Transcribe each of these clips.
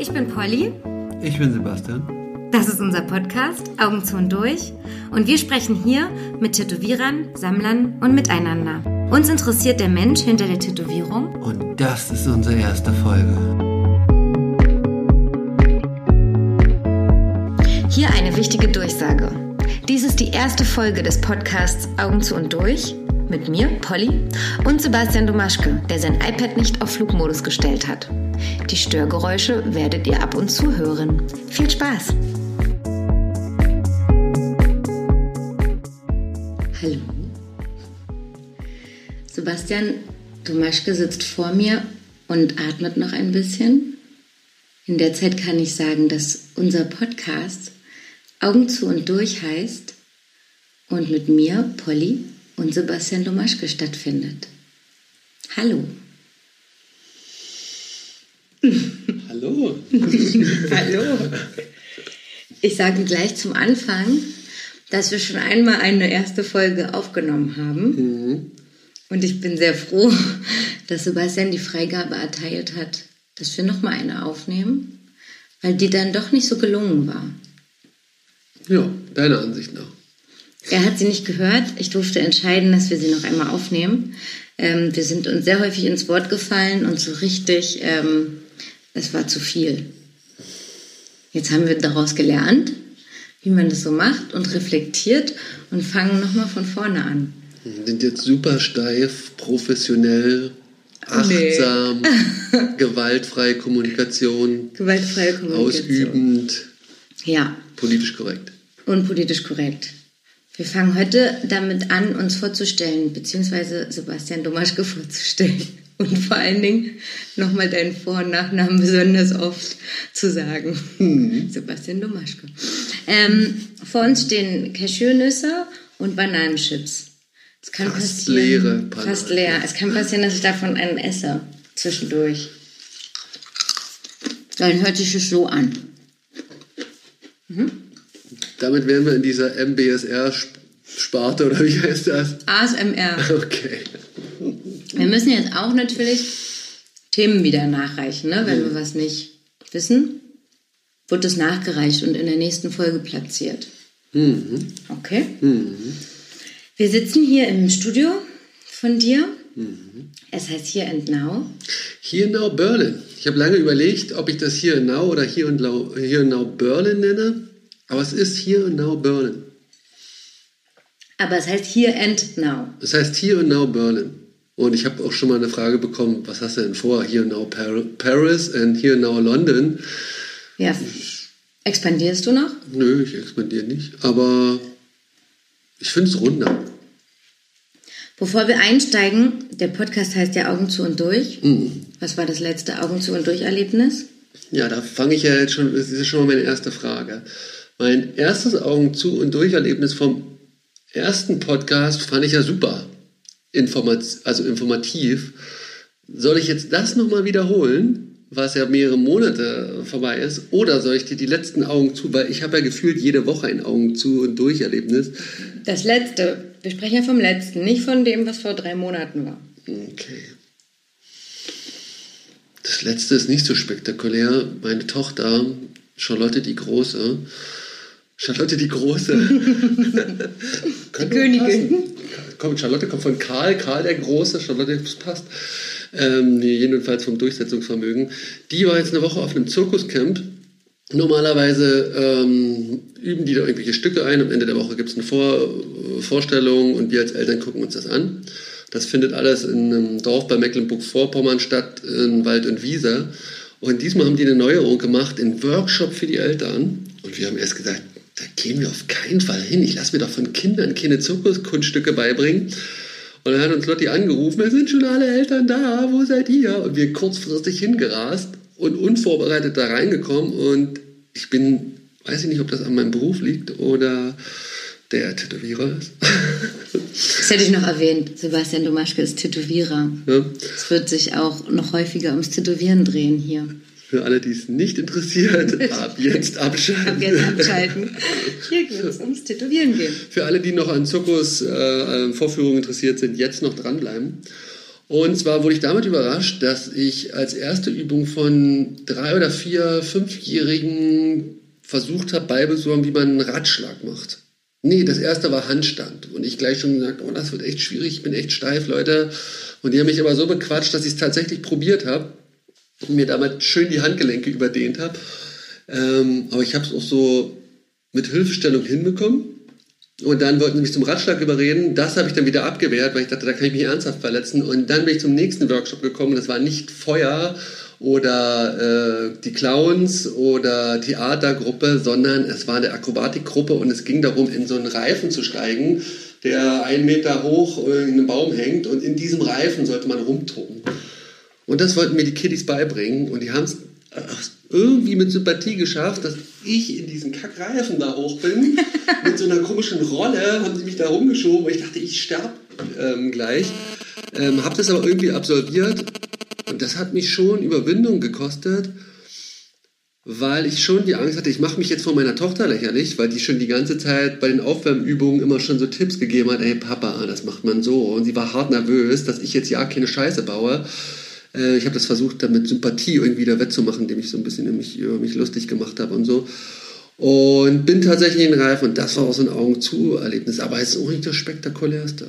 Ich bin Polly. Ich bin Sebastian. Das ist unser Podcast Augen zu und durch. Und wir sprechen hier mit Tätowierern, Sammlern und miteinander. Uns interessiert der Mensch hinter der Tätowierung. Und das ist unsere erste Folge. Hier eine wichtige Durchsage. Dies ist die erste Folge des Podcasts Augen zu und durch mit mir, Polly, und Sebastian Domaschke, der sein iPad nicht auf Flugmodus gestellt hat. Die Störgeräusche werdet ihr ab und zu hören. Viel Spaß! Hallo. Sebastian Domaschke sitzt vor mir und atmet noch ein bisschen. In der Zeit kann ich sagen, dass unser Podcast Augen zu und durch heißt und mit mir, Polly, und Sebastian Domaschke stattfindet. Hallo. Hallo. Hallo. Ich sage gleich zum Anfang, dass wir schon einmal eine erste Folge aufgenommen haben. Mhm. Und ich bin sehr froh, dass Sebastian die Freigabe erteilt hat, dass wir nochmal eine aufnehmen, weil die dann doch nicht so gelungen war. Ja, deiner Ansicht nach. Er hat sie nicht gehört. Ich durfte entscheiden, dass wir sie noch einmal aufnehmen. Ähm, wir sind uns sehr häufig ins Wort gefallen und so richtig, ähm, es war zu viel. Jetzt haben wir daraus gelernt, wie man das so macht und reflektiert und fangen nochmal von vorne an. Wir sind jetzt super steif, professionell, achtsam, nee. gewaltfreie Kommunikation, gewaltfreie Kommunikation, ausübend, ja, politisch korrekt. Und politisch korrekt. Wir fangen heute damit an, uns vorzustellen, beziehungsweise Sebastian Domaschke vorzustellen. Und vor allen Dingen nochmal deinen Vor- und Nachnamen besonders oft zu sagen. Mhm. Sebastian Domaschke. Ähm, vor uns stehen Cashewnüsse und Bananenchips. Es kann fast leere Bananen. Fast leer. Es kann passieren, dass ich davon einen esse. Zwischendurch. Dann hört sich das so an. Mhm. Damit wären wir in dieser MBSR-Sparte, oder wie heißt das? ASMR. Okay. Wir müssen jetzt auch natürlich Themen wieder nachreichen, ne? wenn mhm. wir was nicht wissen. Wird es nachgereicht und in der nächsten Folge platziert. Mhm. Okay. Mhm. Wir sitzen hier im Studio von dir. Mhm. Es heißt Here and Now. Here and Now Berlin. Ich habe lange überlegt, ob ich das Here and Now oder Here and Now, Here and Now Berlin nenne. Aber es ist Here and Now Berlin. Aber es heißt Here and Now. Es heißt Here and Now Berlin. Und ich habe auch schon mal eine Frage bekommen, was hast du denn vor? Here and Now Paris and Here and Now London. Ja. Expandierst du noch? Nö, ich expandiere nicht. Aber ich finde es runder. Bevor wir einsteigen, der Podcast heißt ja Augen zu und durch. Mhm. Was war das letzte Augen zu und durch Erlebnis? Ja, da fange ich ja jetzt schon, das ist schon mal meine erste Frage. Mein erstes Augen zu und durch Erlebnis vom ersten Podcast fand ich ja super. Informat also informativ. Soll ich jetzt das nochmal wiederholen, was ja mehrere Monate vorbei ist? Oder soll ich dir die letzten Augen zu, weil ich habe ja gefühlt jede Woche ein Augen zu und durch Erlebnis. Das letzte. Wir sprechen ja vom letzten, nicht von dem, was vor drei Monaten war. Okay. Das letzte ist nicht so spektakulär. Meine Tochter, Charlotte die Große, Charlotte die Große. die Königin. Kommt, Charlotte kommt von Karl, Karl der Große, Charlotte, das passt. Ähm, jedenfalls vom Durchsetzungsvermögen. Die war jetzt eine Woche auf einem Zirkuscamp. Normalerweise ähm, üben die da irgendwelche Stücke ein. Am Ende der Woche gibt es eine Vor Vorstellung und wir als Eltern gucken uns das an. Das findet alles in einem Dorf bei Mecklenburg-Vorpommern statt, in Wald und Wiese. Und diesmal haben die eine Neuerung gemacht, einen Workshop für die Eltern. Und wir haben erst gesagt, da gehen wir auf keinen Fall hin. Ich lasse mir doch von Kindern keine Zirkuskunststücke beibringen. Und dann hat uns Lotti angerufen, wir sind schon alle Eltern da, wo seid ihr? Und wir kurzfristig hingerast und unvorbereitet da reingekommen. Und ich bin, weiß ich nicht, ob das an meinem Beruf liegt oder der Tätowierer ist. das hätte ich noch erwähnt. Sebastian Domaschke ist Tätowierer. Ja. Es wird sich auch noch häufiger ums Tätowieren drehen hier. Für alle, die es nicht interessiert, ab jetzt abschalten. ab jetzt abschalten. Hier wird es ums Tätowieren gehen. Für alle, die noch an Zirkus-Vorführungen äh, interessiert sind, jetzt noch dranbleiben. Und zwar wurde ich damit überrascht, dass ich als erste Übung von drei oder vier Fünfjährigen versucht habe beibesorgen, wie man einen Ratschlag macht. Nee, das erste war Handstand. Und ich gleich schon gesagt, oh, das wird echt schwierig, ich bin echt steif, Leute. Und die haben mich aber so bequatscht, dass ich es tatsächlich probiert habe mir damit schön die Handgelenke überdehnt habe. Ähm, aber ich habe es auch so mit Hilfestellung hinbekommen. Und dann wollten sie mich zum Ratschlag überreden. Das habe ich dann wieder abgewehrt, weil ich dachte, da kann ich mich ernsthaft verletzen. Und dann bin ich zum nächsten Workshop gekommen. Das war nicht Feuer oder äh, die Clowns oder Theatergruppe, sondern es war eine Akrobatikgruppe und es ging darum, in so einen Reifen zu steigen, der einen Meter hoch in einem Baum hängt und in diesem Reifen sollte man rumtoben. Und das wollten mir die Kiddies beibringen und die haben es irgendwie mit Sympathie geschafft, dass ich in diesen Kackreifen da hoch bin. mit so einer komischen Rolle haben sie mich da rumgeschoben und ich dachte, ich sterbe ähm, gleich. Ähm, habe das aber irgendwie absolviert und das hat mich schon Überwindung gekostet, weil ich schon die Angst hatte, ich mache mich jetzt vor meiner Tochter lächerlich, weil die schon die ganze Zeit bei den Aufwärmübungen immer schon so Tipps gegeben hat, ey Papa, das macht man so. Und sie war hart nervös, dass ich jetzt ja keine Scheiße baue. Äh, ich habe das versucht, damit Sympathie irgendwie da wettzumachen, indem ich so ein bisschen mich, über mich lustig gemacht habe und so. Und bin tatsächlich in den Reifen und das war auch so ein Augen zu Erlebnis. Aber es ist auch nicht das Spektakulärste.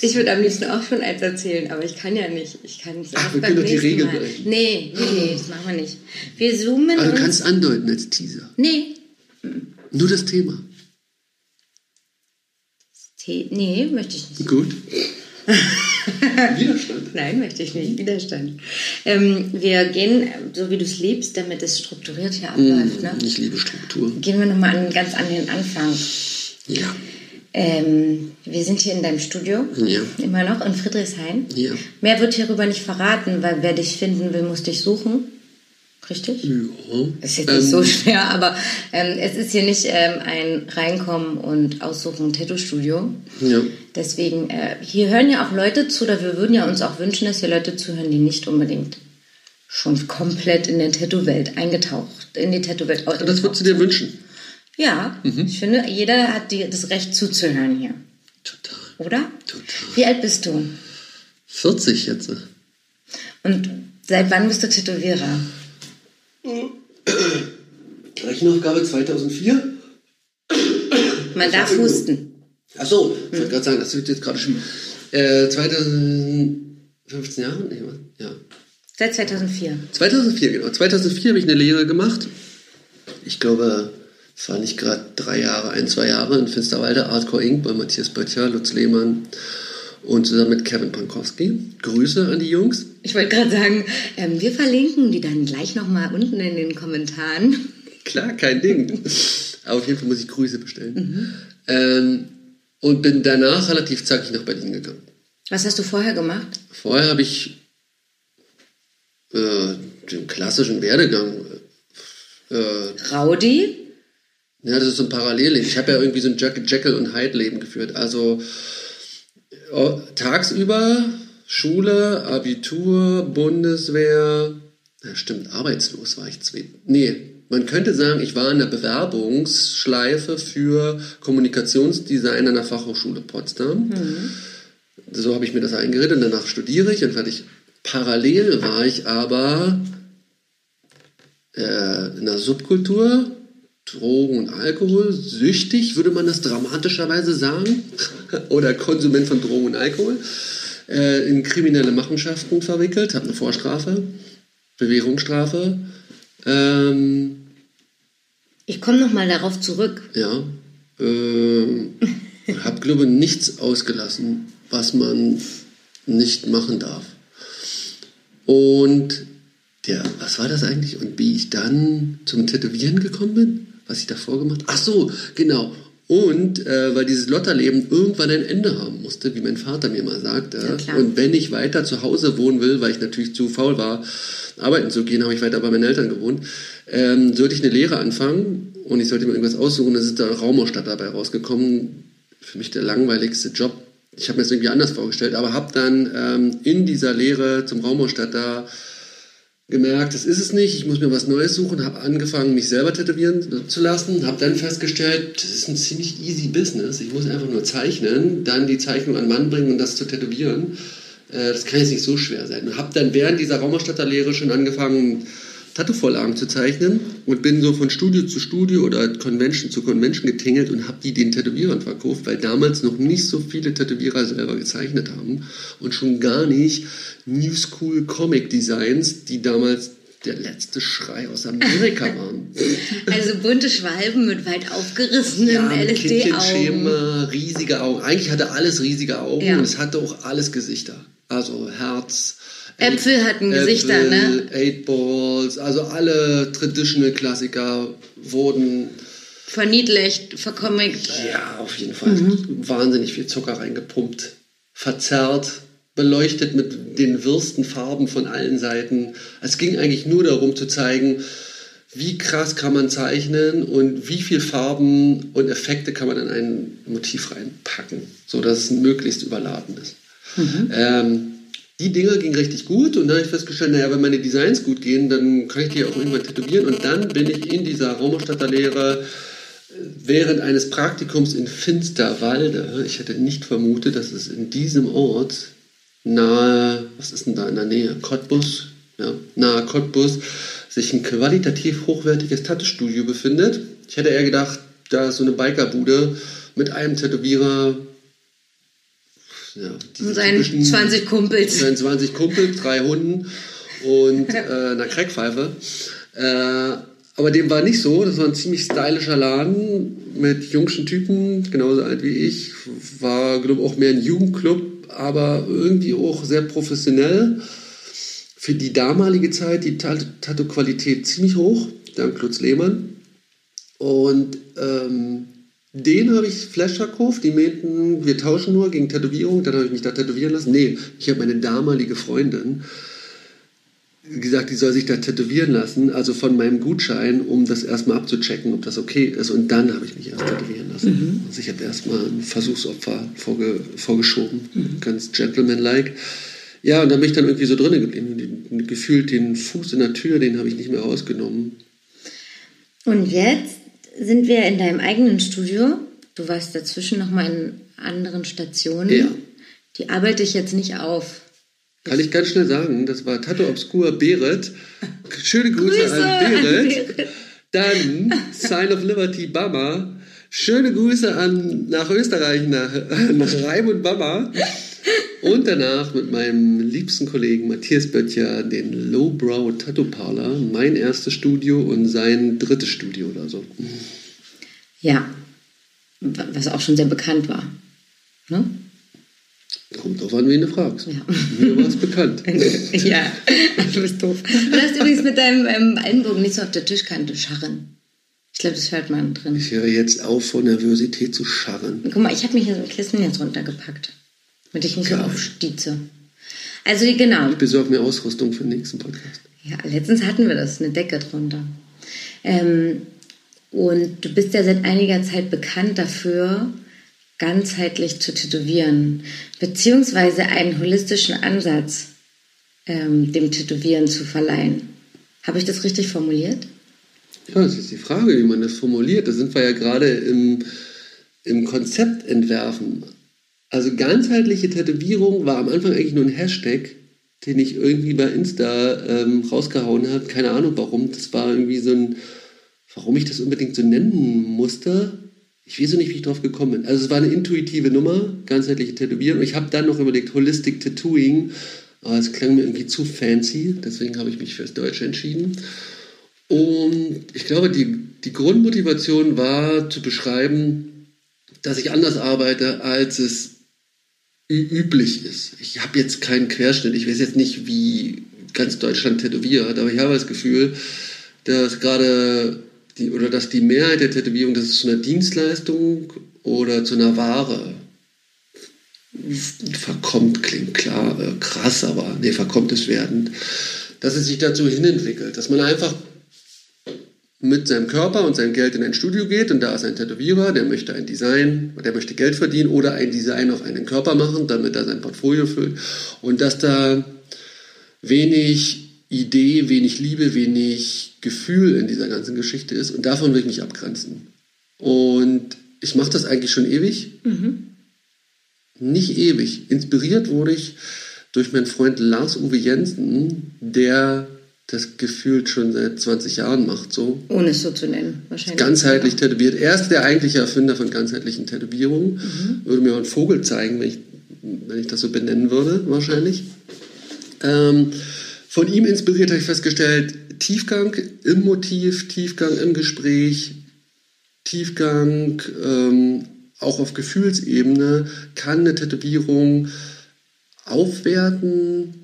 Ich würde am liebsten auch schon eins erzählen, aber ich kann ja nicht. Ich kann es Ach, wir können doch die Regeln Mal. Nee, nee, nee, das machen wir nicht. Wir zoomen Aber du kannst andeuten als Teaser. Nee. Nur das Thema. Nee, möchte ich nicht. Gut. Widerstand? Nein, möchte ich nicht. Widerstand. Ähm, wir gehen, so wie du es liebst, damit es strukturiert hier abläuft. Mm, ne? Ich liebe Struktur. Gehen wir nochmal an, ganz an den Anfang. Ja. Ähm, wir sind hier in deinem Studio, Ja. immer noch in Friedrichshain. Ja. Mehr wird hierüber nicht verraten, weil wer dich finden will, muss dich suchen. Richtig? Ja. Ist jetzt nicht Ähm, so schwer, aber ähm, es ist hier nicht ähm, ein Reinkommen und Aussuchen Tattoo-Studio. Ja. Deswegen, äh, hier hören ja auch Leute zu, oder wir würden ja uns auch wünschen, dass hier Leute zuhören, die nicht unbedingt schon komplett in der Tattoo-Welt eingetaucht, in die Tattoo-Welt Das würdest du dir wünschen. Ja, Mhm. ich finde, jeder hat die, das Recht zuzuhören hier, Total. oder? Total. Wie alt bist du? 40 jetzt. Und seit wann bist du Tätowierer? Rechenaufgabe 2004. Man darf husten. Ach so, ich wollte gerade sagen, das wird jetzt gerade schon. Äh, 2015 Jahre? Nee? Ja. Seit 2004. 2004, genau. 2004 habe ich eine Lehre gemacht. Ich glaube, es war nicht gerade drei Jahre, ein, zwei Jahre in Finsterwalde, Hardcore Inc. bei Matthias Böttcher, Lutz Lehmann und zusammen mit Kevin Pankowski. Grüße an die Jungs. Ich wollte gerade sagen, ähm, wir verlinken die dann gleich nochmal unten in den Kommentaren. Klar, kein Ding. Aber auf jeden Fall muss ich Grüße bestellen. Ähm, und bin danach relativ zackig nach Berlin gegangen. Was hast du vorher gemacht? Vorher habe ich äh, den klassischen Werdegang. Äh, Rowdy? ja, das ist so ein Parallelleben. Ich habe ja irgendwie so ein Jack Jekyll und Hyde Leben geführt. Also tagsüber Schule, Abitur, Bundeswehr. Ja, stimmt, arbeitslos war ich zwei. Nee, man könnte sagen, ich war in der Bewerbungsschleife für Kommunikationsdesign an der Fachhochschule Potsdam. So habe ich mir das eingeredet. Und danach studiere ich und fertig. Parallel war ich aber äh, in der Subkultur, Drogen und Alkohol, süchtig, würde man das dramatischerweise sagen, oder Konsument von Drogen und Alkohol, äh, in kriminelle Machenschaften verwickelt, habe eine Vorstrafe, Bewährungsstrafe, ähm, Ich komme nochmal darauf zurück. ja, ähm, habe glaube nichts ausgelassen, was man nicht machen darf. Und der, was war das eigentlich? Und wie ich dann zum Tätowieren gekommen bin? Was ich davor gemacht habe? Ach so, genau. Und äh, weil dieses Lotterleben irgendwann ein Ende haben musste, wie mein Vater mir mal sagte. Ja, und wenn ich weiter zu Hause wohnen will, weil ich natürlich zu faul war, arbeiten zu gehen, habe ich weiter bei meinen Eltern gewohnt, ähm, sollte ich eine Lehre anfangen und ich sollte mir irgendwas aussuchen. Das ist der Raumausstatter dabei rausgekommen. Für mich der langweiligste Job. Ich habe mir das irgendwie anders vorgestellt, aber habe dann ähm, in dieser Lehre zum Raumausstatter gemerkt, das ist es nicht, ich muss mir was Neues suchen, habe angefangen, mich selber tätowieren zu lassen, habe dann festgestellt, das ist ein ziemlich easy Business, ich muss einfach nur zeichnen, dann die Zeichnung an Mann bringen und das zu tätowieren. Äh, das kann jetzt nicht so schwer sein. Und habe dann während dieser Raumerstatterlehre schon angefangen, Tattoo-Vorlagen zu zeichnen und bin so von Studio zu Studio oder Convention zu Convention getingelt und habe die den Tätowierern verkauft, weil damals noch nicht so viele Tätowierer selber gezeichnet haben und schon gar nicht New School Comic Designs, die damals der letzte Schrei aus Amerika waren. Also bunte Schwalben mit weit aufgerissenen ja, LSD-Augen. riesige Augen. Eigentlich hatte alles riesige Augen ja. und es hatte auch alles Gesichter. Also Herz, Äpfel hatten Gesichter, Äpfel, ne? Eight Balls, also alle Traditional Klassiker wurden verniedlicht, vercomict. Ja, auf jeden Fall. Mhm. Wahnsinnig viel Zucker reingepumpt, verzerrt, beleuchtet mit den wirsten Farben von allen Seiten. Es ging eigentlich nur darum zu zeigen, wie krass kann man zeichnen und wie viel Farben und Effekte kann man in ein Motiv reinpacken, sodass es möglichst überladen ist. Mhm. Ähm, die Dinger gingen richtig gut und dann habe ich festgestellt, naja, wenn meine Designs gut gehen, dann kann ich die auch irgendwann tätowieren und dann bin ich in dieser Raumerstatterlehre äh, während eines Praktikums in Finsterwalde, ich hätte nicht vermutet, dass es in diesem Ort nahe, was ist denn da in der Nähe, Cottbus, ja, nahe Cottbus, sich ein qualitativ hochwertiges Tattoo-Studio befindet. Ich hätte eher gedacht, da ist so eine Bikerbude mit einem Tätowierer, ja, und seinen 20 Kumpels. Seinen 20 Kumpels, drei Hunden und äh, einer Crackpfeife. Äh, aber dem war nicht so. Das war ein ziemlich stylischer Laden mit jungschen Typen, genauso alt wie ich. War, glaube ich, auch mehr ein Jugendclub, aber irgendwie auch sehr professionell. Für die damalige Zeit die Tattoo-Qualität ziemlich hoch, dank Lutz Lehmann. Und ähm, den habe ich Flash verkauft, die meinten, wir tauschen nur gegen Tätowierung, dann habe ich mich da tätowieren lassen. Nee, ich habe meine damalige Freundin gesagt, die soll sich da tätowieren lassen, also von meinem Gutschein, um das erstmal abzuchecken, ob das okay ist. Und dann habe ich mich erst tätowieren lassen. Mhm. Also ich habe erstmal ein Versuchsopfer vorge vorgeschoben, mhm. ganz gentlemanlike. Ja, und dann bin ich dann irgendwie so drinnen geblieben. Gefühlt den Fuß in der Tür, den habe ich nicht mehr rausgenommen. Und jetzt sind wir in deinem eigenen Studio. Du warst dazwischen noch mal in anderen Stationen. Ja. Die arbeite ich jetzt nicht auf. Kann ich ganz schnell sagen, das war Tato Obscur Beret. Schöne Grüße, Grüße an Beret. Dann Sign of Liberty Bama. Schöne Grüße an, nach Österreich, nach, nach Raimund Bama. Und danach mit meinem liebsten Kollegen Matthias Böttcher den Lowbrow Tattoo Parlor, mein erstes Studio und sein drittes Studio oder so. Ja, was auch schon sehr bekannt war. Ne? Kommt drauf an, wen du fragst. Ja. Mir war es bekannt. ja, du bist doof. Du hast übrigens mit deinem ähm, Ellenbogen nicht so auf der Tischkante scharren. Ich glaube, das hört man drin. Ich höre jetzt auf, vor Nervosität zu scharren. Guck mal, ich habe mir hier so ein Kissen jetzt runtergepackt. Geil. so aufstieze. Also genau. Ich besorge mir Ausrüstung für den nächsten Podcast. Ja, letztens hatten wir das, eine Decke drunter. Ähm, und du bist ja seit einiger Zeit bekannt dafür, ganzheitlich zu tätowieren, beziehungsweise einen holistischen Ansatz ähm, dem Tätowieren zu verleihen. Habe ich das richtig formuliert? Ja, das ist die Frage, wie man das formuliert. Da sind wir ja gerade im, im Konzeptentwerfen. Also ganzheitliche Tätowierung war am Anfang eigentlich nur ein Hashtag, den ich irgendwie bei Insta ähm, rausgehauen habe. Keine Ahnung warum. Das war irgendwie so ein, warum ich das unbedingt so nennen musste. Ich weiß nicht, wie ich drauf gekommen bin. Also es war eine intuitive Nummer, ganzheitliche Tätowierung. Und ich habe dann noch überlegt, Holistic Tattooing. Aber es klang mir irgendwie zu fancy. Deswegen habe ich mich fürs Deutsche entschieden. Und ich glaube, die, die Grundmotivation war zu beschreiben, dass ich anders arbeite, als es üblich ist. Ich habe jetzt keinen Querschnitt. Ich weiß jetzt nicht, wie ganz Deutschland tätowiert, aber ich habe das Gefühl, dass gerade die oder dass die Mehrheit der Tätowierung, das ist zu einer Dienstleistung oder zu einer Ware verkommt, klingt klar, äh, krass, aber nee, verkommt es werden, dass es sich dazu hinentwickelt, dass man einfach mit seinem Körper und seinem Geld in ein Studio geht und da ist ein Tätowierer, der möchte ein Design, der möchte Geld verdienen oder ein Design auf einen Körper machen, damit er sein Portfolio füllt und dass da wenig Idee, wenig Liebe, wenig Gefühl in dieser ganzen Geschichte ist und davon will ich mich abgrenzen. Und ich mache das eigentlich schon ewig. Mhm. Nicht ewig. Inspiriert wurde ich durch meinen Freund Lars-Uwe Jensen, der das gefühlt schon seit 20 Jahren macht. So. Ohne es so zu nennen, wahrscheinlich. Ganzheitlich tätowiert. Er ist der eigentliche Erfinder von ganzheitlichen Tätowierungen. Mhm. Würde mir auch einen Vogel zeigen, wenn ich, wenn ich das so benennen würde, wahrscheinlich. Ähm, von ihm inspiriert habe ich festgestellt, Tiefgang im Motiv, Tiefgang im Gespräch, Tiefgang ähm, auch auf Gefühlsebene kann eine Tätowierung aufwerten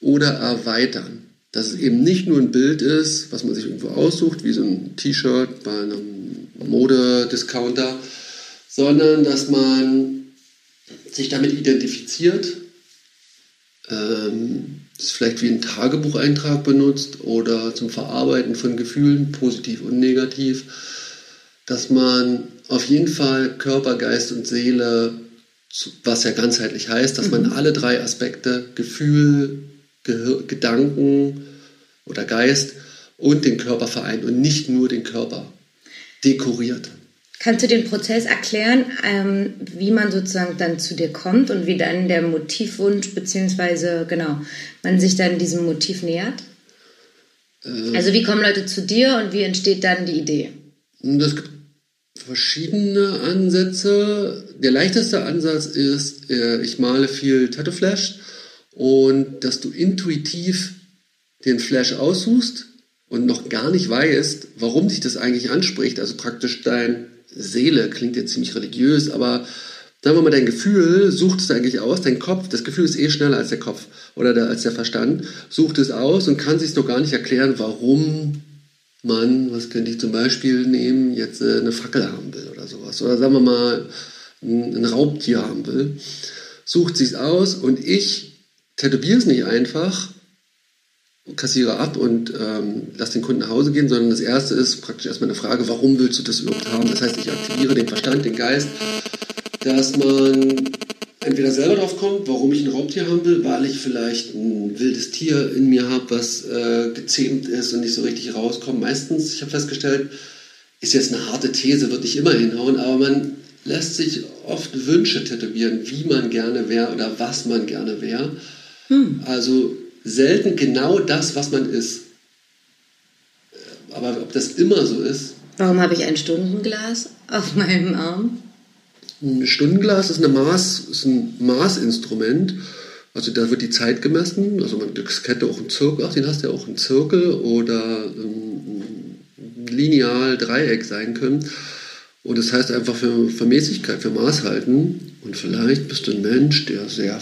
oder erweitern. Dass es eben nicht nur ein Bild ist, was man sich irgendwo aussucht, wie so ein T-Shirt bei einem Modediscounter, sondern dass man sich damit identifiziert, ähm, es vielleicht wie ein Tagebucheintrag benutzt oder zum Verarbeiten von Gefühlen, positiv und negativ, dass man auf jeden Fall Körper, Geist und Seele, was ja ganzheitlich heißt, dass mhm. man alle drei Aspekte, Gefühl, Gehir Gedanken oder Geist und den Körper vereint und nicht nur den Körper dekoriert. Kannst du den Prozess erklären, ähm, wie man sozusagen dann zu dir kommt und wie dann der Motivwunsch beziehungsweise genau man sich dann diesem Motiv nähert? Ähm, also wie kommen Leute zu dir und wie entsteht dann die Idee? Das gibt verschiedene Ansätze. Der leichteste Ansatz ist, äh, ich male viel Tattoo Flash und dass du intuitiv den Flash aussuchst und noch gar nicht weißt, warum dich das eigentlich anspricht. Also praktisch dein Seele klingt jetzt ziemlich religiös, aber sagen wir mal, dein Gefühl sucht es eigentlich aus, dein Kopf, das Gefühl ist eh schneller als der Kopf oder der, als der Verstand, sucht es aus und kann sich noch gar nicht erklären, warum man, was könnte ich zum Beispiel nehmen, jetzt äh, eine Fackel haben will oder sowas. Oder sagen wir mal, ein, Raubtier haben will. Sucht sich aus und ich tätowiere es nicht einfach, kassiere ab und ähm, lasse den Kunden nach Hause gehen, sondern das erste ist praktisch erstmal eine Frage, warum willst du das überhaupt haben? Das heißt, ich aktiviere den Verstand, den Geist, dass man entweder selber drauf kommt, warum ich ein Raubtier haben will, weil ich vielleicht ein wildes Tier in mir habe, was äh, gezähmt ist und nicht so richtig rauskommt. Meistens, ich habe festgestellt, ist jetzt eine harte These, wird nicht immer hinhauen, aber man lässt sich oft Wünsche tätowieren, wie man gerne wäre oder was man gerne wäre. Hm. Also selten genau das, was man ist. Aber ob das immer so ist. Warum habe ich ein Stundenglas auf meinem Arm? Ein Stundenglas ist, eine Maß, ist ein Maßinstrument. Also da wird die Zeit gemessen. Also man, hätte auch ein Zirkel, ach, den hast du ja auch ein Zirkel oder ein Lineal, Dreieck sein können. Und das heißt einfach für, für Mäßigkeit, für Maßhalten. Und vielleicht bist du ein Mensch, der sehr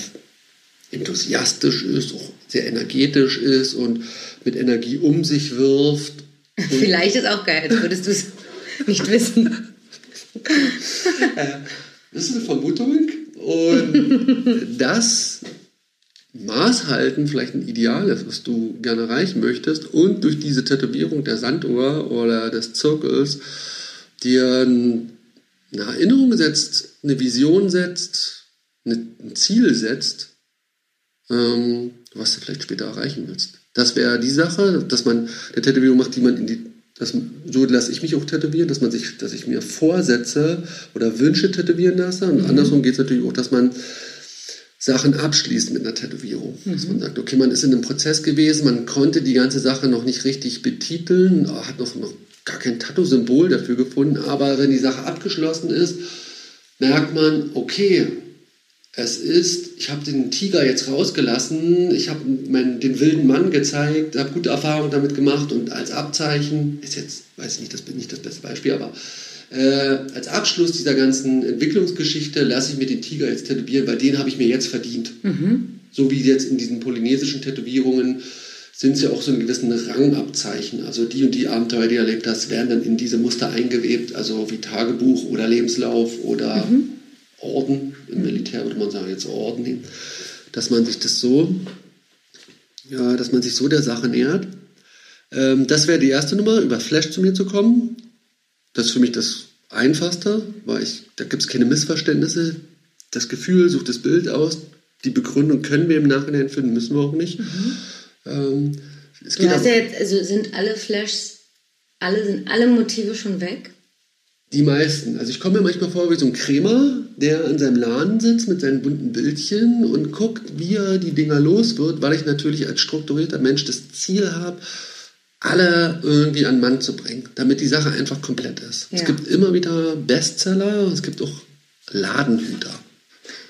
enthusiastisch ist, auch sehr energetisch ist und mit Energie um sich wirft. Vielleicht ist auch geil, als würdest du es nicht wissen. das ist eine Vermutung und das Maßhalten vielleicht ein Ideal ist, was du gerne erreichen möchtest und durch diese Tätowierung der Sanduhr oder des Zirkels dir eine Erinnerung setzt, eine Vision setzt, ein Ziel setzt, ähm, was du vielleicht später erreichen willst. Das wäre die Sache, dass man eine Tätowierung macht, die man in die, das, so lasse ich mich auch tätowieren, dass man sich, dass ich mir Vorsätze oder Wünsche tätowieren lasse. Und mhm. andersrum geht es natürlich auch, dass man Sachen abschließt mit einer Tätowierung. Mhm. Dass man sagt, okay, man ist in einem Prozess gewesen, man konnte die ganze Sache noch nicht richtig betiteln, hat noch, noch gar kein Tattoo-Symbol dafür gefunden, aber wenn die Sache abgeschlossen ist, merkt man, okay, es ist, ich habe den Tiger jetzt rausgelassen, ich habe den wilden Mann gezeigt, habe gute Erfahrungen damit gemacht und als Abzeichen, ist jetzt, weiß ich nicht, das bin nicht das beste Beispiel, aber äh, als Abschluss dieser ganzen Entwicklungsgeschichte lasse ich mir den Tiger jetzt tätowieren, weil den habe ich mir jetzt verdient. Mhm. So wie jetzt in diesen polynesischen Tätowierungen sind es ja auch so einen gewissen Rangabzeichen. Also die und die Abenteuer, die du erlebt hast, werden dann in diese Muster eingewebt, also wie Tagebuch oder Lebenslauf oder mhm. Orden, im Militär würde man sagen jetzt Orden, dass man sich das so, ja, dass man sich so der Sache nähert. Ähm, das wäre die erste Nummer, über Flash zu mir zu kommen. Das ist für mich das Einfachste, weil ich, da gibt es keine Missverständnisse. Das Gefühl sucht das Bild aus. Die Begründung können wir im Nachhinein finden, müssen wir auch nicht. Mhm. Ähm, du hast ja jetzt, also sind alle Flashs, alle, sind alle Motive schon weg? Die meisten. Also ich komme mir manchmal vor wie so ein Krämer, der an seinem Laden sitzt mit seinen bunten Bildchen und guckt, wie er die Dinger los wird, weil ich natürlich als strukturierter Mensch das Ziel habe, alle irgendwie an Mann zu bringen, damit die Sache einfach komplett ist. Ja. Es gibt immer wieder Bestseller, es gibt auch Ladenhüter.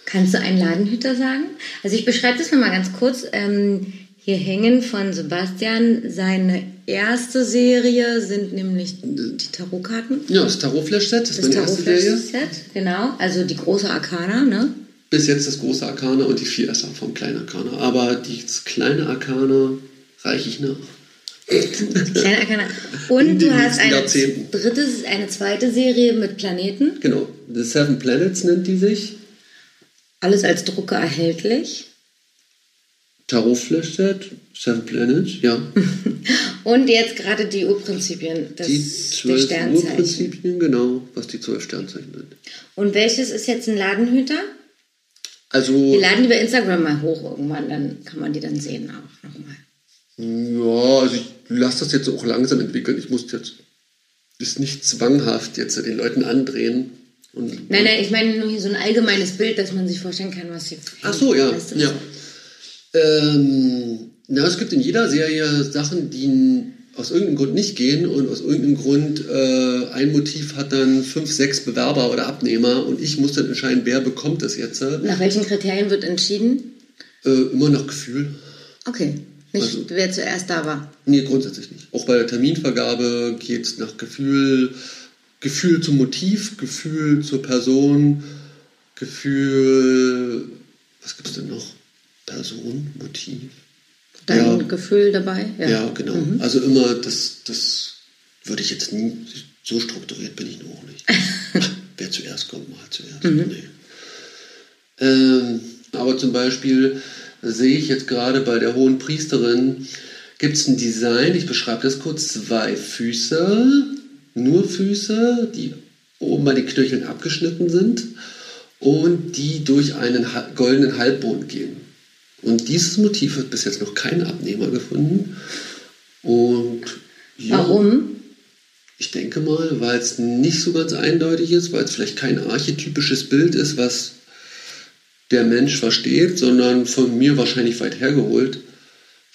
Kannst du einen Ladenhüter sagen? Also ich beschreibe das mal ganz kurz. Ähm, hier hängen von Sebastian seine erste Serie, sind nämlich die Tarotkarten. Ja, das Tarot-Flash-Set, das, das ist meine erste Serie. Set, genau. Also die große Arcana, ne? Bis jetzt das große Arcana und die vier Esser vom kleinen Arcana. Aber das kleine Arcana reiche ich nach. Die kleine Arcana. Und du hast eine dritte, eine zweite Serie mit Planeten. Genau. The Seven Planets nennt die sich. Alles als Drucker erhältlich. Tarot Flashset, Seven Planets, ja. Und jetzt gerade die Urprinzipien, das die zwölf Urprinzipien, genau, was die zwölf Sternzeichen sind. Und welches ist jetzt ein Ladenhüter? Also. Wir laden die bei Instagram mal hoch irgendwann, dann kann man die dann sehen auch nochmal. Ja, also ich lasse das jetzt auch langsam entwickeln. Ich muss jetzt, ist nicht zwanghaft jetzt den Leuten andrehen. Und, nein, nein, ich meine nur hier so ein allgemeines Bild, dass man sich vorstellen kann, was hier. Ach so, ja. ja. Ähm, na, es gibt in jeder Serie Sachen, die aus irgendeinem Grund nicht gehen und aus irgendeinem Grund äh, ein Motiv hat dann fünf, sechs Bewerber oder Abnehmer und ich muss dann entscheiden, wer bekommt das jetzt. Nach welchen Kriterien wird entschieden? Äh, immer nach Gefühl. Okay. Nicht, also, wer zuerst da war? Nee, grundsätzlich nicht. Auch bei der Terminvergabe geht es nach Gefühl, Gefühl zum Motiv, Gefühl zur Person, Gefühl, was gibt es denn noch? Person, Motiv. Dein ja. Gefühl dabei? Ja, ja genau. Mhm. Also immer, das, das würde ich jetzt nie, so strukturiert bin ich nur auch nicht. Wer zuerst kommt, mal zuerst. Mhm. Nee. Ähm, aber zum Beispiel sehe ich jetzt gerade bei der hohen Priesterin, gibt es ein Design, ich beschreibe das kurz, zwei Füße, nur Füße, die oben bei den Knöcheln abgeschnitten sind und die durch einen goldenen Halbmond gehen. Und dieses Motiv hat bis jetzt noch kein Abnehmer gefunden. Und ja, Warum? Ich denke mal, weil es nicht so ganz eindeutig ist, weil es vielleicht kein archetypisches Bild ist, was der Mensch versteht, sondern von mir wahrscheinlich weit hergeholt,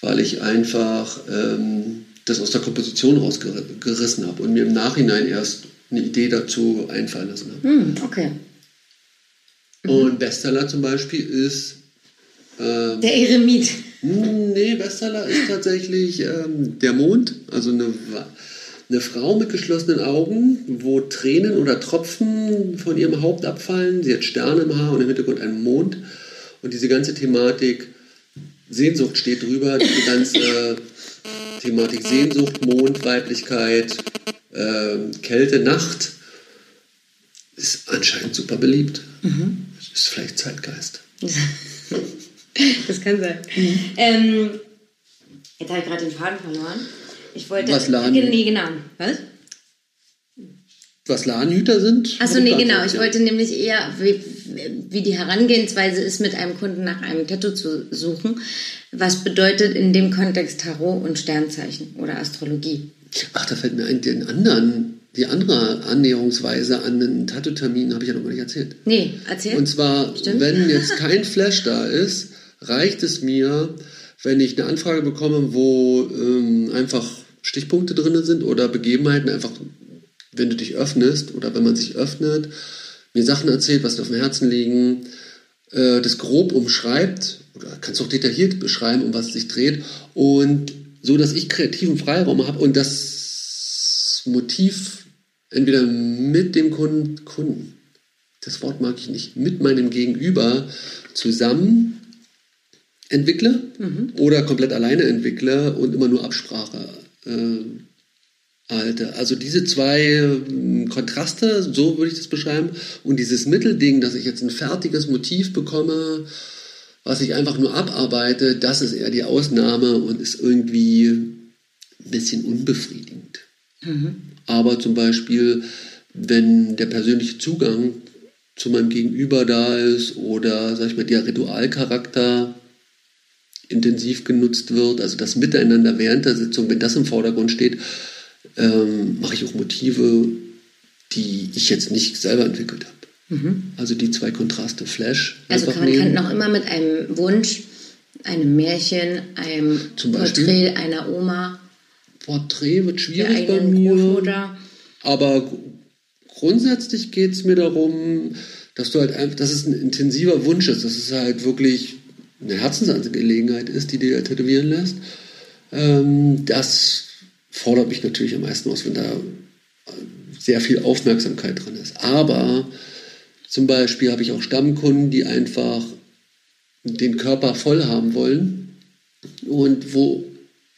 weil ich einfach ähm, das aus der Komposition rausgerissen habe und mir im Nachhinein erst eine Idee dazu einfallen lassen habe. Hm, okay. Mhm. Und Bestseller zum Beispiel ist. Ähm, der Eremit. Nee, Bestseller ist tatsächlich ähm, der Mond, also eine eine Frau mit geschlossenen Augen, wo Tränen oder Tropfen von ihrem Haupt abfallen. Sie hat Sterne im Haar und im Hintergrund einen Mond. Und diese ganze Thematik, Sehnsucht steht drüber, diese ganze Thematik Sehnsucht, Mond, Weiblichkeit, äh, Kälte, Nacht ist anscheinend super beliebt. Mhm. Ist vielleicht Zeitgeist. das kann sein. Mhm. Ähm, jetzt habe ich gerade den Faden verloren. Ich wollte. Was Laden, nee, genau. Was? Was Ladenhüter sind? Achso, nee, genau. Ich wollte nämlich eher, wie, wie die Herangehensweise ist, mit einem Kunden nach einem Tattoo zu suchen. Was bedeutet in dem Kontext Tarot und Sternzeichen oder Astrologie? Ach, da fällt mir ein, den anderen, die andere Annäherungsweise an einen Tattoo-Termin habe ich ja noch gar nicht erzählt. Nee, erzähl. Und zwar, Stimmt. wenn jetzt kein Flash da ist, reicht es mir, wenn ich eine Anfrage bekomme, wo ähm, einfach Stichpunkte drin sind oder Begebenheiten, einfach wenn du dich öffnest oder wenn man sich öffnet, mir Sachen erzählt, was dir auf dem Herzen liegen, äh, das grob umschreibt oder kannst auch detailliert beschreiben, um was es sich dreht und so, dass ich kreativen Freiraum habe und das Motiv entweder mit dem Kunden, Kunden, das Wort mag ich nicht, mit meinem Gegenüber zusammen entwickle mhm. oder komplett alleine entwickle und immer nur Absprache äh, halte. Also diese zwei äh, Kontraste, so würde ich das beschreiben, und dieses Mittelding, dass ich jetzt ein fertiges Motiv bekomme, was ich einfach nur abarbeite, das ist eher die Ausnahme und ist irgendwie ein bisschen unbefriedigend. Mhm. Aber zum Beispiel, wenn der persönliche Zugang zu meinem Gegenüber da ist oder, sag ich mal, der Ritualcharakter intensiv genutzt wird, also das Miteinander während der Sitzung, wenn das im Vordergrund steht, ähm, mache ich auch Motive die ich jetzt nicht selber entwickelt habe. Also die zwei Kontraste Flash. Also einfach man kann nehmen. auch immer mit einem Wunsch, einem Märchen, einem Zum Beispiel? Porträt einer Oma, Porträt wird schwierig bei mir. Großmutter. Aber gr- grundsätzlich geht es mir darum, dass du halt einfach, dass es ein intensiver Wunsch ist, dass es halt wirklich eine Herzensangelegenheit ist, die dir tätowieren lässt. Ähm, das fordert mich natürlich am meisten aus, wenn da sehr viel Aufmerksamkeit drin ist. Aber zum Beispiel habe ich auch Stammkunden, die einfach den Körper voll haben wollen und wo,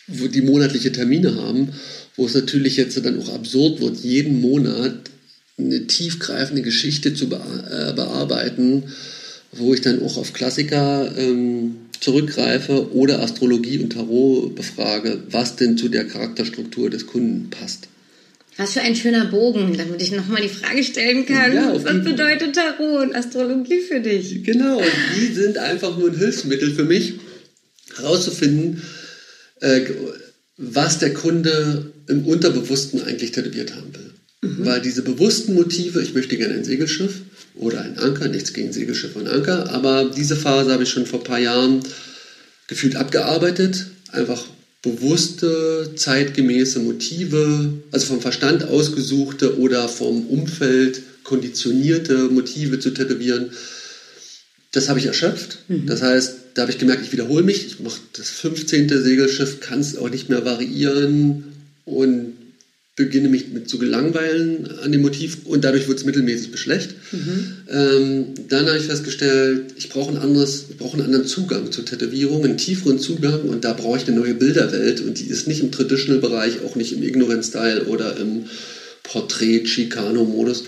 wo die monatliche Termine haben, wo es natürlich jetzt dann auch absurd wird, jeden Monat eine tiefgreifende Geschichte zu äh, bearbeiten, wo ich dann auch auf Klassiker ähm, zurückgreife oder Astrologie und Tarot befrage, was denn zu der Charakterstruktur des Kunden passt. Was für ein schöner Bogen, damit ich nochmal die Frage stellen kann. Ja, was bedeutet Tarot und Astrologie für dich? Genau, und die sind einfach nur ein Hilfsmittel für mich, herauszufinden, äh, was der Kunde im Unterbewussten eigentlich tätowiert haben will. Weil diese bewussten Motive, ich möchte gerne ein Segelschiff oder ein Anker, nichts gegen Segelschiff und Anker, aber diese Phase habe ich schon vor ein paar Jahren gefühlt abgearbeitet. Einfach bewusste, zeitgemäße Motive, also vom Verstand ausgesuchte oder vom Umfeld konditionierte Motive zu tätowieren. Das habe ich erschöpft. Das heißt, da habe ich gemerkt, ich wiederhole mich. Ich mache das 15. Segelschiff, kann es auch nicht mehr variieren und beginne mich mit zu gelangweilen an dem Motiv und dadurch wird es mittelmäßig bis schlecht. Ähm, dann habe ich festgestellt, ich brauche ein anderes, ich brauche einen anderen Zugang zur Tätowierung, einen tieferen Zugang und da brauche ich eine neue Bilderwelt und die ist nicht im Traditional-Bereich, auch nicht im Ignorant-Style oder im Porträt-Chicano-Modus.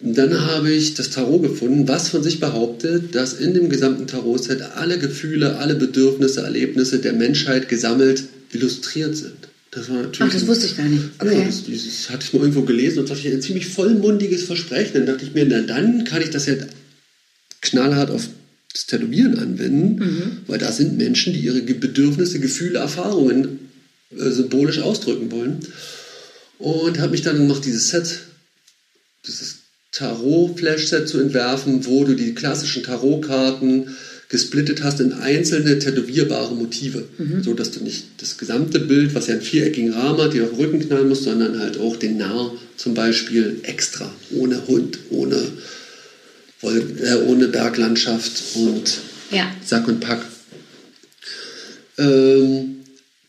Dann habe ich das Tarot gefunden, was von sich behauptet, dass in dem gesamten Tarot-Set alle Gefühle, alle Bedürfnisse, Erlebnisse der Menschheit gesammelt illustriert sind. Das war natürlich Ach, das wusste ich gar nicht. ja, Okay. das, dieses hatte ich mal irgendwo gelesen und das war ein ziemlich vollmundiges Versprechen. Dann dachte ich mir, na dann kann ich das ja knallhart auf das Tätowieren anwenden, weil da sind Menschen, die ihre Bedürfnisse, Gefühle, Erfahrungen äh, symbolisch ausdrücken wollen. Und habe mich dann gemacht, dieses Set, dieses Tarot-Flash-Set zu entwerfen, wo du die klassischen Tarotkarten gesplittet hast in einzelne tätowierbare Motive, so dass du nicht das gesamte Bild, was ja einen viereckigen Rahmen hat, dir auf den Rücken knallen musst, sondern halt auch den Narr zum Beispiel extra, ohne Hund, ohne, äh, ohne Berglandschaft und Ja. Sack und Pack. Ähm,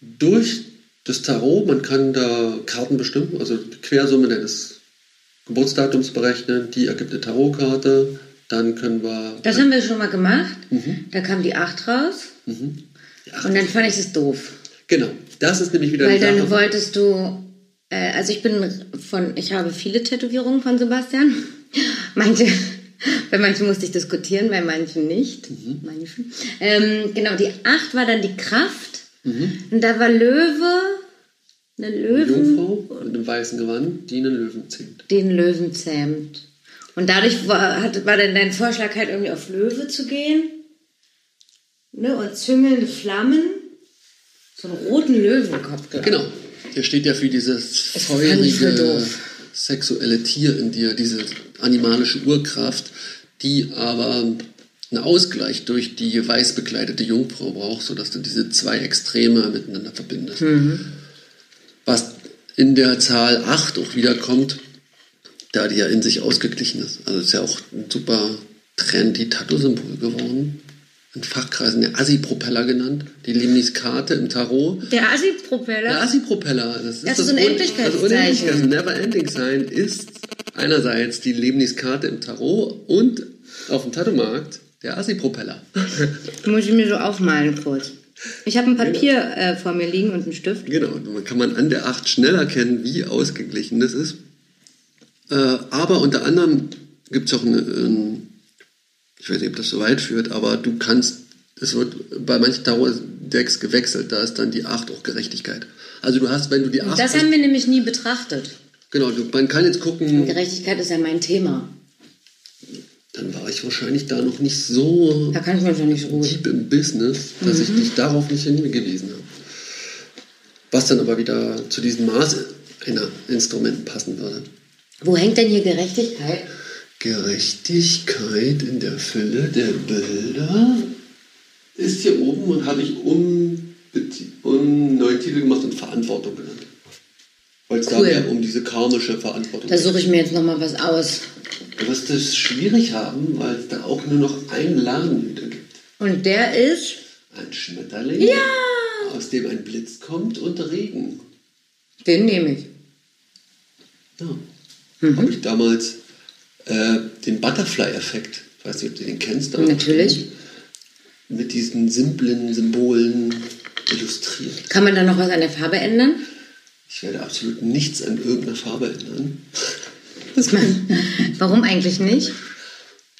durch das Tarot, man kann da Karten bestimmen, also die Quersumme deines Geburtsdatums berechnen, die ergibt eine Tarotkarte. Dann können wir. Das haben wir schon mal gemacht. Mhm. Da kam die 8 raus. Ja, Und dann fand ich das doof. genau, das ist nämlich wieder Weil die dann Sache. wolltest du, äh, also ich bin von, ich habe viele Tätowierungen von Sebastian. Manche, bei manchen musste ich diskutieren, bei manchen nicht. Mhm. Manchen. Ähm, genau, die 8 war dann die Kraft. Mhm. Und da war Löwe, eine Eine Löwen, Jungfrau mit einem weißen Gewand, die einen Löwen zähmt. den Löwen zähmt. Und dadurch war, hat, war dann dein Vorschlag halt irgendwie auf Löwe zu gehen. Ne? Und züngelnde Flammen. So einen roten Löwenkopf, glaub ich. Genau. Der steht ja für dieses Das feurige, sexuelle Tier in dir, diese animalische Urkraft, die aber einen Ausgleich durch die weiß bekleidete Jungfrau braucht, sodass du diese zwei Extreme miteinander verbindest. Mhm. Was in der Zahl 8 auch wiederkommt, da die ja in sich ausgeglichen ist. Also ist ja auch ein super trendy Tattoo-Symbol geworden. In Fachkreisen der Assi-Propeller genannt. Die Lemniskate im Tarot. Der Assi-Propeller. Der Assi-Propeller, das ist Das so ein Un-. Das Unendlichkeits- das Never-Ending-Sein ist einerseits die Lebniskarte im Tarot und auf dem Tattoo-Markt der Assi-Propeller. Muss ich mir so aufmalen kurz. Ich habe ein Papier äh, vor mir liegen und einen Stift. Genau, man kann man an der 8 schnell erkennen, wie ausgeglichen das ist. Äh, aber unter anderem gibt es auch eine, ähm, ich weiß nicht, ob das so weit führt, aber du kannst, es wird bei manchen Tarot-Decks gewechselt, da ist dann die 8 auch Gerechtigkeit. Also du hast, wenn du die 8... Das haben wir nämlich nie betrachtet. genau, du, man kann jetzt gucken, Gerechtigkeit ist ja mein Thema. dann war ich wahrscheinlich da noch nicht so Da kann ich mich noch nicht so deep im Business, dass ich dich darauf nicht hingewiesen habe. Was dann aber wieder zu diesen Maßinstrumenten passen würde. Wo hängt denn hier Gerechtigkeit? Gerechtigkeit in der Fülle der Bilder ist hier oben und habe ich um, um neuen Titel gemacht und Verantwortung genannt. Weil es Cool. da mehr um diese karmische Verantwortung Da suche ich mir jetzt nochmal was aus. Du wirst es schwierig haben, weil es da auch nur noch einen Ladenhüter gibt. Und der ist? Ein Schmetterling, Ja! aus dem ein Blitz kommt und Regen. Den nehme ich. Ja. Mhm. Habe ich damals äh, den Butterfly-Effekt, ich weiß nicht, ob du den kennst, aber Natürlich. mit diesen simplen Symbolen illustriert. Kann man da noch was an der Farbe ändern? Ich werde absolut nichts an irgendeiner Farbe ändern. Warum eigentlich nicht?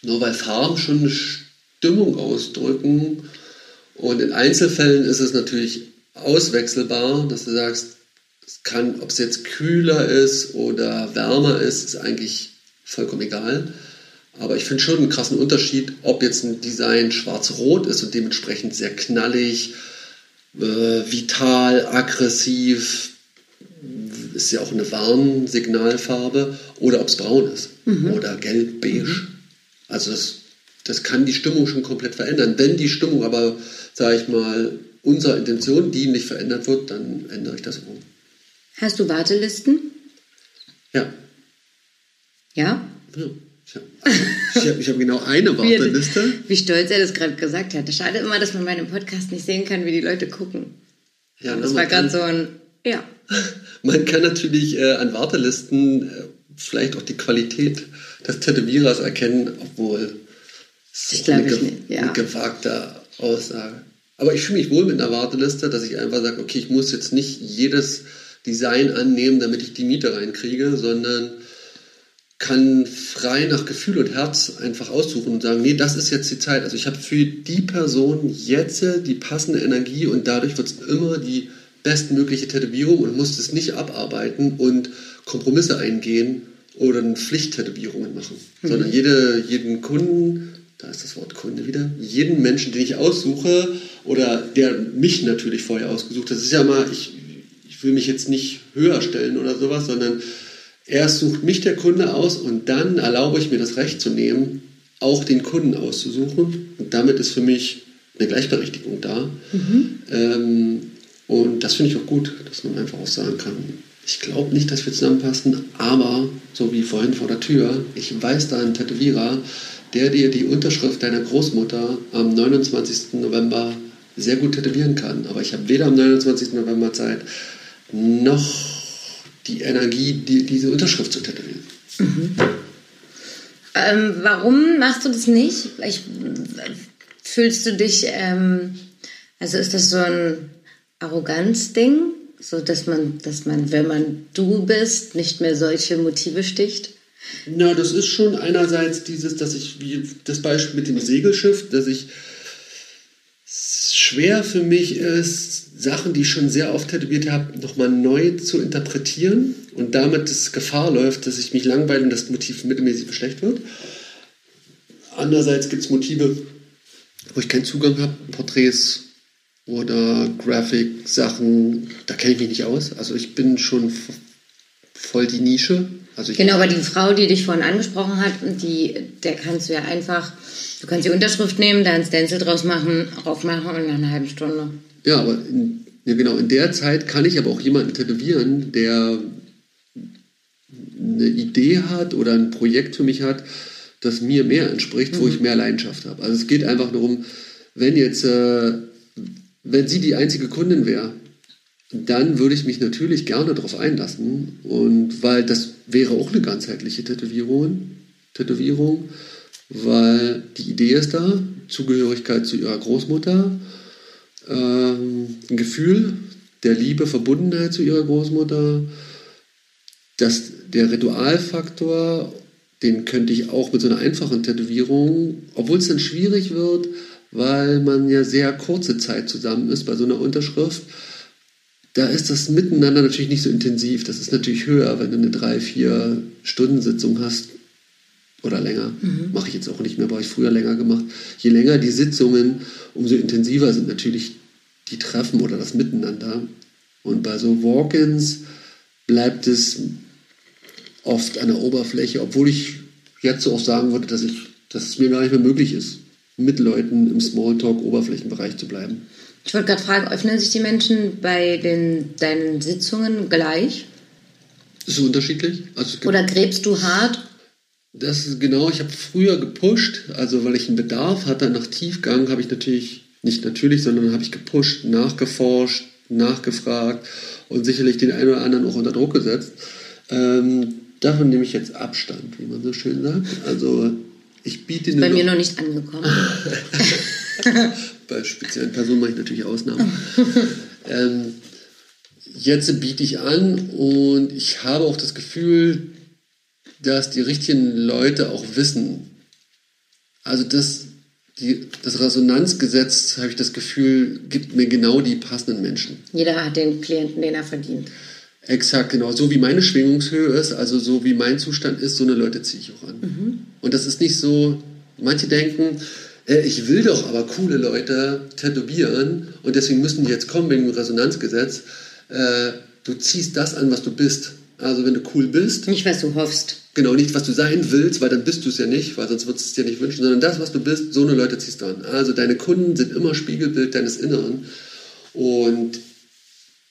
Nur weil Farben schon eine Stimmung ausdrücken. Und in Einzelfällen ist es natürlich auswechselbar, dass du sagst, es kann, ob es jetzt kühler ist oder wärmer ist, ist eigentlich vollkommen egal. Aber ich finde schon einen krassen Unterschied, ob jetzt ein Design schwarz-rot ist und dementsprechend sehr knallig, äh, vital, aggressiv, ist ja auch eine Warnsignalfarbe, oder ob es braun ist oder gelb, beige. Also das, das kann die Stimmung schon komplett verändern. Wenn die Stimmung aber, sage ich mal, unserer Intention dienlich verändert wird, dann ändere ich das um. Hast du Wartelisten? Ja. Ja? ja. Ich habe hab, genau eine Warteliste. wie stolz er das gerade gesagt hat. Schade immer, dass man meinen Podcast nicht sehen kann, wie die Leute gucken. Ja, Das ne, war gerade so ein, ja. Man kann natürlich äh, an Wartelisten äh, vielleicht auch die Qualität des Tätowierers erkennen, obwohl es Ich ist glaube eine, ge- ja. eine gewagte Aussage. Aber ich fühle mich wohl mit einer Warteliste, dass ich einfach sage, okay, ich muss jetzt nicht jedes Design annehmen, damit ich die Miete reinkriege, sondern kann frei nach Gefühl und Herz einfach aussuchen und sagen, nee, das ist jetzt die Zeit. Also ich habe für die Person jetzt die passende Energie und dadurch wird es immer die bestmögliche Tätowierung und muss es nicht abarbeiten und Kompromisse eingehen oder Pflichttätowierungen machen, sondern jede, jeden Kunden, da ist das Wort Kunde wieder, jeden Menschen, den ich aussuche oder der mich natürlich vorher ausgesucht hat, das ist ja mal, ich, ich will mich jetzt nicht höher stellen oder sowas, sondern Erst sucht mich der Kunde aus und dann erlaube ich mir das Recht zu nehmen, auch den Kunden auszusuchen. Und damit ist für mich eine Gleichberechtigung da. Ähm, und das finde ich auch gut, dass man einfach auch sagen kann, ich glaube nicht, dass wir zusammenpassen, aber so wie vorhin vor der Tür, ich weiß da einen Tätowierer, der dir die Unterschrift deiner Großmutter am 29. November sehr gut tätowieren kann. Aber ich habe weder am 29. November Zeit, noch die Energie, die, diese Unterschrift zu tätowieren. Ähm, warum machst du das nicht? Ich, fühlst du dich, ähm, also ist das so ein Arroganzding, so dass man, dass man, wenn man du bist, nicht mehr solche Motive sticht? Na, das ist schon einerseits dieses, dass ich, wie das Beispiel mit dem Segelschiff, dass ich schwer für mich ist, Sachen, die ich schon sehr oft tätowiert habe, nochmal neu zu interpretieren und damit es Gefahr läuft, dass ich mich langweile und das Motiv mittelmäßig schlecht wird. Andererseits gibt es Motive, wo ich keinen Zugang habe, Porträts oder Graphic-Sachen, da kenne ich mich nicht aus. Also ich bin schon voll die Nische. Also Genau, aber die Frau, die dich vorhin angesprochen hat, die, der kannst du ja einfach, du kannst die Unterschrift nehmen, da ein Stencil draus machen, raufmachen und nach einer halben Stunde. Ja, aber in, ja genau, in der Zeit kann ich aber auch jemanden tätowieren, der eine Idee hat oder ein Projekt für mich hat, das mir mehr entspricht, wo ich mehr Leidenschaft habe. Also es geht einfach darum, wenn jetzt, äh, wenn sie die einzige Kundin wäre, dann würde ich mich natürlich gerne darauf einlassen. Und weil das wäre auch eine ganzheitliche Tätowierung, Tätowierung, weil die Idee ist da, Zugehörigkeit zu ihrer Großmutter, ähm, ein Gefühl der Liebe, Verbundenheit zu ihrer Großmutter, das, der Ritualfaktor, den könnte ich auch mit so einer einfachen Tätowierung, obwohl es dann schwierig wird, weil man ja sehr kurze Zeit zusammen ist bei so einer Unterschrift, da ist das Miteinander natürlich nicht so intensiv. Das ist natürlich höher, wenn du eine drei, vier Stunden Sitzung hast oder länger. Mache ich jetzt auch nicht mehr, aber habe ich früher länger gemacht. Je länger die Sitzungen, umso intensiver sind natürlich die Treffen oder das Miteinander. Und bei so Walk-ins bleibt es oft an der Oberfläche, obwohl ich jetzt so auch sagen würde, dass, ich, dass es mir gar nicht mehr möglich ist, mit Leuten im Smalltalk-Oberflächenbereich zu bleiben. Ich wollte gerade fragen, öffnen sich die Menschen bei den, deinen Sitzungen gleich? Ist so unterschiedlich? Also Oder gräbst du hart? Das ist genau, ich habe früher gepusht, also weil ich einen Bedarf hatte nach Tiefgang, habe ich natürlich, nicht natürlich, sondern habe ich gepusht, nachgeforscht, nachgefragt und sicherlich den einen oder anderen auch unter Druck gesetzt. Ähm, davon nehme ich jetzt Abstand, wie man so schön sagt. Also ich biete Bei mir noch nicht angekommen. Bei speziellen Personen mache ich natürlich Ausnahmen. ähm, jetzt biete ich an und ich habe auch das Gefühl, dass die richtigen Leute auch wissen. Also das, die, das Resonanzgesetz, habe ich das Gefühl, gibt mir genau die passenden Menschen. Jeder hat den Klienten, den er verdient. Exakt, genau. So wie meine Schwingungshöhe ist, also so wie mein Zustand ist, so eine Leute ziehe ich auch an. Mhm. Und das ist nicht so, manche denken, äh, ich will doch aber coole Leute tätowieren und deswegen müssen die jetzt kommen wegen dem Resonanzgesetz. Äh, du ziehst das an, was du bist. Also wenn du cool bist. Nicht, was du hoffst. Genau, nicht, was du sein willst, weil dann bist du es ja nicht, weil sonst würdest du es dir nicht wünschen, sondern das, was du bist, so eine Leute ziehst du an. Also deine Kunden sind immer Spiegelbild deines Inneren. Und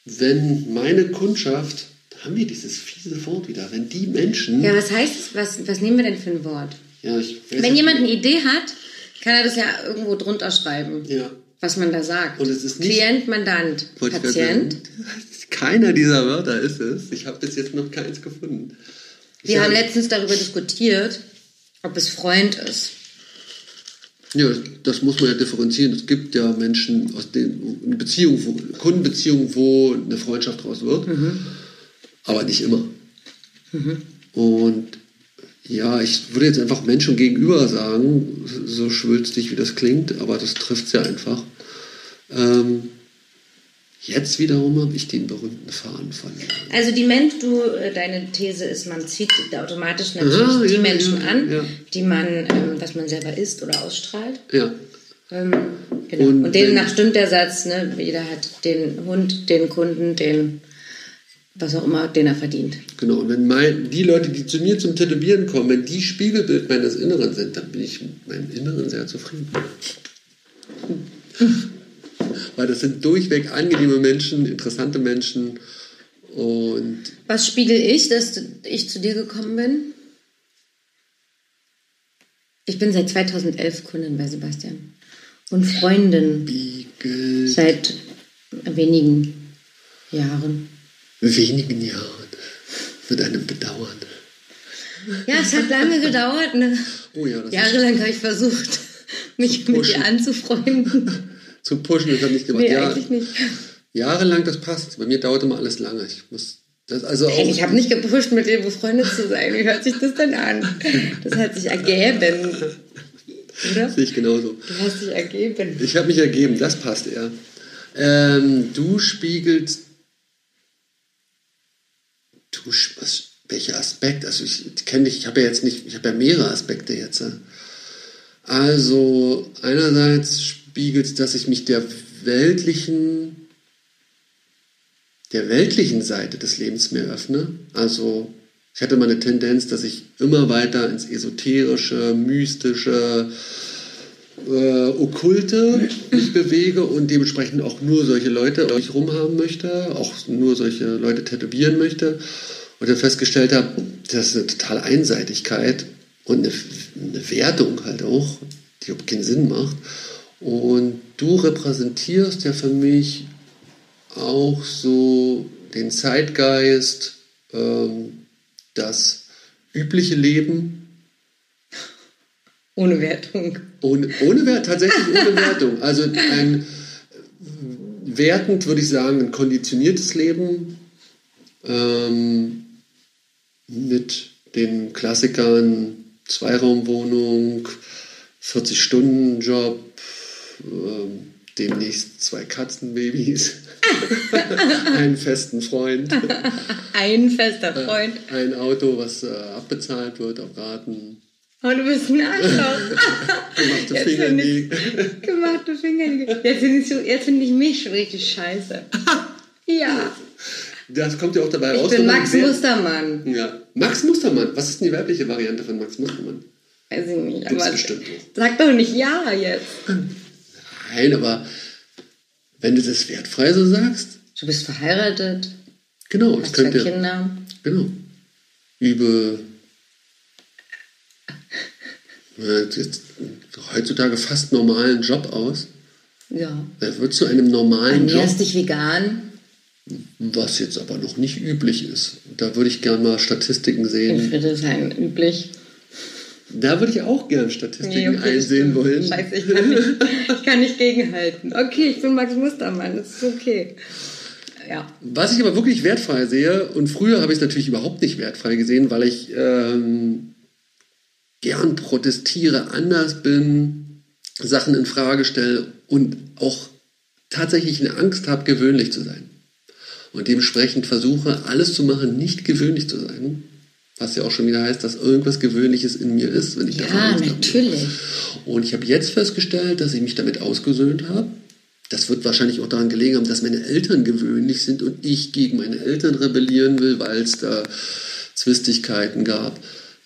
wenn meine Kundschaft, da haben wir dieses fiese Wort wieder, wenn die Menschen. Ja, was heißt es? Was, was nehmen wir denn für ein Wort? Ja, ich wenn jemand eine Idee hat, kann er das ja irgendwo drunter schreiben. Ja. Was man da sagt. Und es ist nicht, Klient, Mandant, Patient. Keiner dieser Wörter ist es. Ich habe bis jetzt noch keins gefunden. Wir sage, haben letztens darüber diskutiert, ob es Freund ist. Ja, das muss man ja differenzieren. Es gibt ja Menschen aus den eine Beziehung, wo, Kundenbeziehungen, wo eine Freundschaft draus wird, Mhm. aber nicht immer. Und ja, ich würde jetzt einfach Menschen gegenüber sagen, so schwülstig wie das klingt, aber das trifft es ja einfach. Ähm, jetzt wiederum habe ich den berühmten Faden verloren. Also die Mensch, du, äh, deine These ist, man zieht automatisch natürlich Ah, die ja, Menschen ja, an, ja. die man, ähm, was man selber ist oder ausstrahlt. Ja, Ähm, genau. Und Und, demnach stimmt der Satz, ne? jeder hat den Hund, den Kunden, den was auch immer, den er verdient. genau. Und wenn mein, die Leute, die zu mir zum Tätowieren kommen, wenn die Spiegelbild meines Inneren sind, dann bin ich mit meinem Inneren sehr zufrieden. Weil das sind durchweg angenehme Menschen, interessante Menschen und Was spiegel ich, dass ich zu dir gekommen bin? Ich bin seit 2011 Kundin bei Sebastian und Freundin Spiegel seit wenigen Jahren. wenigen Jahren mit einem Bedauern. Ja, es hat lange gedauert. Ne? Oh ja, das Jahrelang habe ich versucht, mich mit dir anzufreunden. Zu pushen, das hat nicht gemacht. Nee, ja, eigentlich nicht. Jahrelang, das passt. Bei mir dauert immer alles lange. Ich muss das also auch. Hey, ich habe nicht gepusht, mit dir befreundet zu sein. Wie hört sich das denn an? Das hat sich ergeben. Oder? Sehe ich genauso. Du hast dich ergeben. Ich habe mich ergeben, das passt eher. Ähm, du spiegelst. Du, was, welcher Aspekt? Also ich kenne dich, ich habe ja jetzt nicht, ich habe ja mehrere Aspekte jetzt. Also einerseits spiegelt, dass ich mich der weltlichen, der weltlichen Seite des Lebens mehr öffne. Also ich hatte mal eine Tendenz, dass ich immer weiter ins Esoterische, Mystische, äh, Okkulte mich bewege und dementsprechend auch nur solche Leute um mich rum haben möchte, auch nur solche Leute tätowieren möchte. Und dann festgestellt habe, das ist eine totale Einseitigkeit und eine, eine Wertung halt auch, die überhaupt keinen Sinn macht. Und du repräsentierst ja für mich auch so den Zeitgeist, ähm, das übliche Leben, Ohne Wertung. ohne, ohne Wert, tatsächlich ohne Wertung. Also ein wertend würde ich sagen, ein konditioniertes Leben ähm, mit den Klassikern Zweiraumwohnung, 40-Stunden-Job, ähm, demnächst zwei Katzenbabys, einen festen Freund, Ein fester Freund. ein Auto, was äh, abbezahlt wird auf Raten, Oh, du bist ein Arschloch. gemachte bin ich- Fingernägel. Gemachte Finger. Jetzt finde ich, find ich mich richtig scheiße. Ja. Das kommt ja auch dabei ich raus. bin wenn man Max Mustermann. Ja. Max Mustermann. Was ist denn die weibliche Variante von Max Mustermann? Weiß ich nicht. Gibt's Aber bestimmt sag doch nicht ja jetzt. Nein, aber wenn du das wertfrei so sagst, Du bist verheiratet, genau, hast zwei könnte. Kinder. Genau. Übe. Jetzt heutzutage fast normalen Job aus. Ja. Da wird zu einem normalen Job, Ernährst dich vegan. was jetzt aber noch nicht üblich ist. Da würde ich gerne mal Statistiken In sehen. Friedrichshain üblich. Da würde ich auch gerne Statistiken okay, das einsehen stimmt. wollen. Scheiße, ich kann, nicht, ich kann nicht gegenhalten. Okay, ich bin Max Mustermann, das ist okay. Ja. Was ich aber wirklich wertfrei sehe, und früher habe ich es natürlich überhaupt nicht wertfrei gesehen, weil ich ähm, gern protestiere, anders bin, Sachen in Frage stelle und auch tatsächlich eine Angst habe, gewöhnlich zu sein. Und dementsprechend versuche, alles zu machen, nicht gewöhnlich zu sein. Was ja auch schon wieder heißt, dass irgendwas Gewöhnliches in mir ist, wenn ich davon Ja, Angst habe. natürlich. Und ich habe jetzt festgestellt, dass ich mich damit ausgesöhnt habe. Das wird wahrscheinlich auch daran gelegen haben, dass meine Eltern gewöhnlich sind und ich gegen meine Eltern rebellieren will, weil es da Zwistigkeiten gab,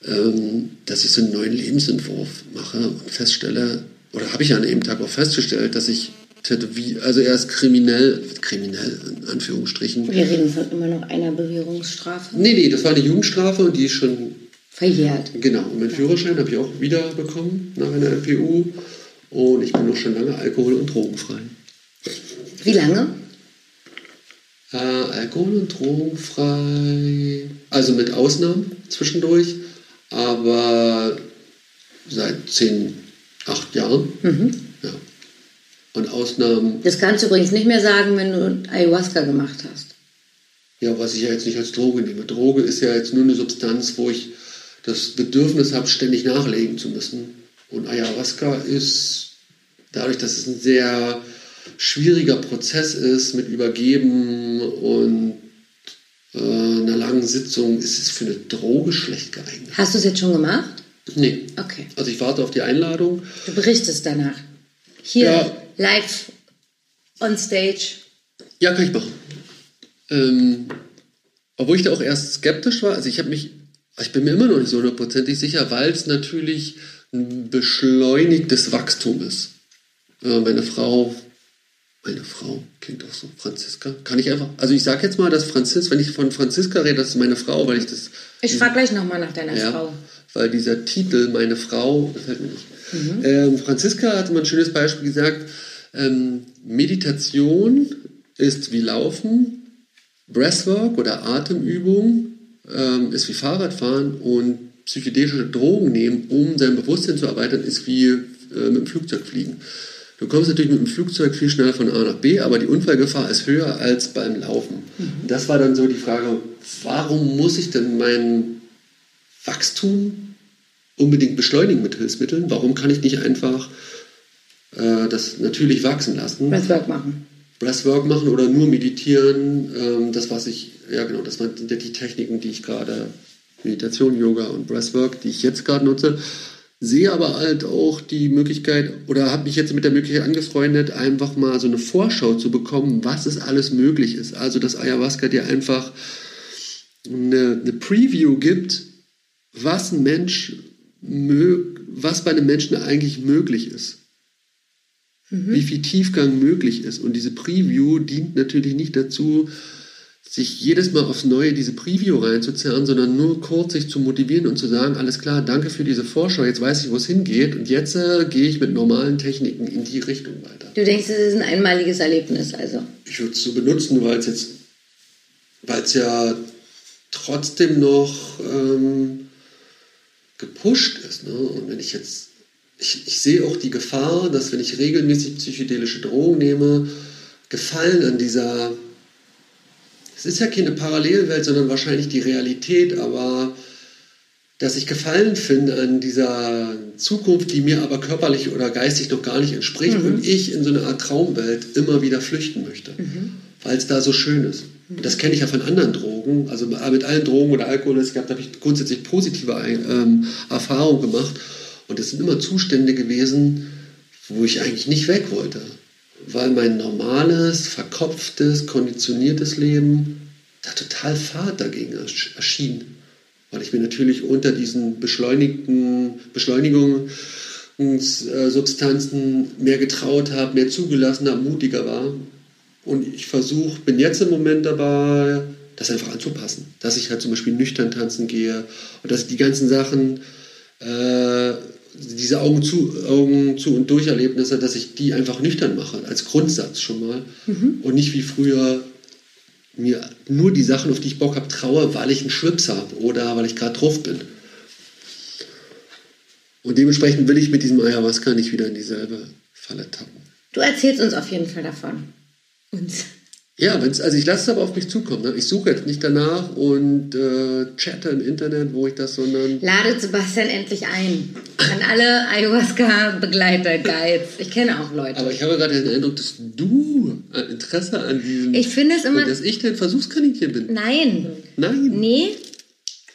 ähm, dass ich so einen neuen Lebensentwurf mache und feststelle, oder habe ich an dem Tag auch festgestellt, dass ich tätowier, also erst kriminell, kriminell in Anführungsstrichen. Wir reden von immer noch einer Bewährungsstrafe. Nee, nee, das war eine Jugendstrafe und die ist schon Verjährt. Genau, und meinen Führerschein habe ich auch wieder bekommen nach einer MPU. Und ich bin noch schon lange alkohol- und drogenfrei. Wie lange? Äh, alkohol- und drogenfrei, also mit Ausnahmen zwischendurch, aber seit 10, 8 Jahren. Ja. Und Ausnahmen, Das kannst du übrigens nicht mehr sagen, wenn du Ayahuasca gemacht hast. ja, was ich ja jetzt nicht als Droge nehme. Droge ist ja jetzt nur eine Substanz, wo ich das Bedürfnis habe, ständig nachlegen zu müssen. Und Ayahuasca ist dadurch, dass es ein sehr schwieriger Prozess ist mit Übergeben und äh, einer langen Sitzung, ist es für eine Droge schlecht geeignet. Hast du es jetzt schon gemacht? Nee. Okay. Also ich warte auf die Einladung. Du berichtest danach. Hier, Ja. Live on stage. Ja, kann ich machen. Ähm, obwohl ich da auch erst skeptisch war. Also ich habe mich, ich bin mir immer noch nicht so hundertprozentig sicher, weil es natürlich ein beschleunigtes Wachstum ist. Äh, meine Frau, meine Frau klingt auch so, Franziska, kann ich einfach, also ich sage jetzt mal, dass Franzis, wenn ich von Franziska rede, das ist meine Frau, weil ich das, Ich frage gleich nochmal nach deiner ja, Frau. weil dieser Titel, meine Frau, gefällt mir nicht. Ähm, Franziska hat mal ein schönes Beispiel gesagt, ähm, Meditation ist wie Laufen, Breathwork oder Atemübung ähm, ist wie Fahrradfahren und psychedelische Drogen nehmen, um sein Bewusstsein zu erweitern, ist wie äh, mit dem Flugzeug fliegen. Du kommst natürlich mit dem Flugzeug viel schneller von A nach B, aber die Unfallgefahr ist höher als beim Laufen. Das war dann so die Frage, warum muss ich denn mein Wachstum unbedingt beschleunigen mit Hilfsmitteln? Warum kann ich nicht einfach äh, das natürlich wachsen lassen? Breathwork machen. Breathwork machen oder nur meditieren, ähm, das was ich, ja genau, das sind ja die Techniken, die ich gerade, Meditation, Yoga und Breathwork, die ich jetzt gerade nutze, sehe aber halt auch die Möglichkeit oder habe mich jetzt mit der Möglichkeit angefreundet, einfach mal so eine Vorschau zu bekommen, was es alles möglich ist. Also dass Ayahuasca dir einfach eine, eine Preview gibt, was ein Mensch, was bei einem Menschen eigentlich möglich ist wie viel Tiefgang möglich ist. Und diese Preview dient natürlich nicht dazu, sich jedes Mal aufs Neue diese Preview reinzuzerren, sondern nur kurz sich zu motivieren und zu sagen, alles klar, danke für diese Vorschau, jetzt weiß ich, wo es hingeht und jetzt äh, gehe ich mit normalen Techniken in die Richtung weiter. Du denkst, es ist ein einmaliges Erlebnis, also. Ich würde es so benutzen, weil es jetzt, weil es ja trotzdem noch ähm, gepusht ist. Ne? Und wenn ich jetzt, ich, ich sehe auch die Gefahr, dass wenn ich regelmäßig psychedelische Drogen nehme, Gefallen an dieser, es ist ja keine Parallelwelt, sondern wahrscheinlich die Realität, aber dass ich Gefallen finde an dieser Zukunft, die mir aber körperlich oder geistig noch gar nicht entspricht und ich in so eine Art Traumwelt immer wieder flüchten möchte, weil es da so schön ist. Und das kenne ich ja von anderen Drogen, also mit allen Drogen oder Alkohol, das gehabt, habe ich grundsätzlich positive ähm, Erfahrungen gemacht und es sind immer Zustände gewesen, wo ich eigentlich nicht weg wollte, weil mein normales, verkopftes, konditioniertes Leben da total fad dagegen erschien. Weil ich mir natürlich unter diesen beschleunigten Beschleunigungssubstanzen mehr getraut habe, mehr zugelassen habe, mutiger war. Und ich versuche, bin jetzt im Moment dabei, das einfach anzupassen. Dass ich halt zum Beispiel nüchtern tanzen gehe und dass ich die ganzen Sachen, äh, diese Augen zu, Augen zu und durch Erlebnisse, dass ich die einfach nüchtern mache, als Grundsatz schon mal. Mhm. Und nicht wie früher mir nur die Sachen, auf die ich Bock habe, traue, weil ich einen Schwips habe oder weil ich gerade drauf bin. Und dementsprechend will ich mit diesem Ayahuasca nicht wieder in dieselbe Falle tappen. Du erzählst uns auf jeden Fall davon. Uns. Ja, wenn's, also ich lasse es aber auf mich zukommen. Ne? Ich suche jetzt nicht danach und äh, chatte im Internet, wo ich das, sondern. Ladet Sebastian endlich ein. An alle Ayahuasca-Begleiter, Guides. Ich kenne auch Leute. Aber ich habe gerade den Eindruck, dass du ein Interesse an diesem. Ich finde es immer. dass ich dein Versuchskaninchen bin. Nein. Nein. Nee.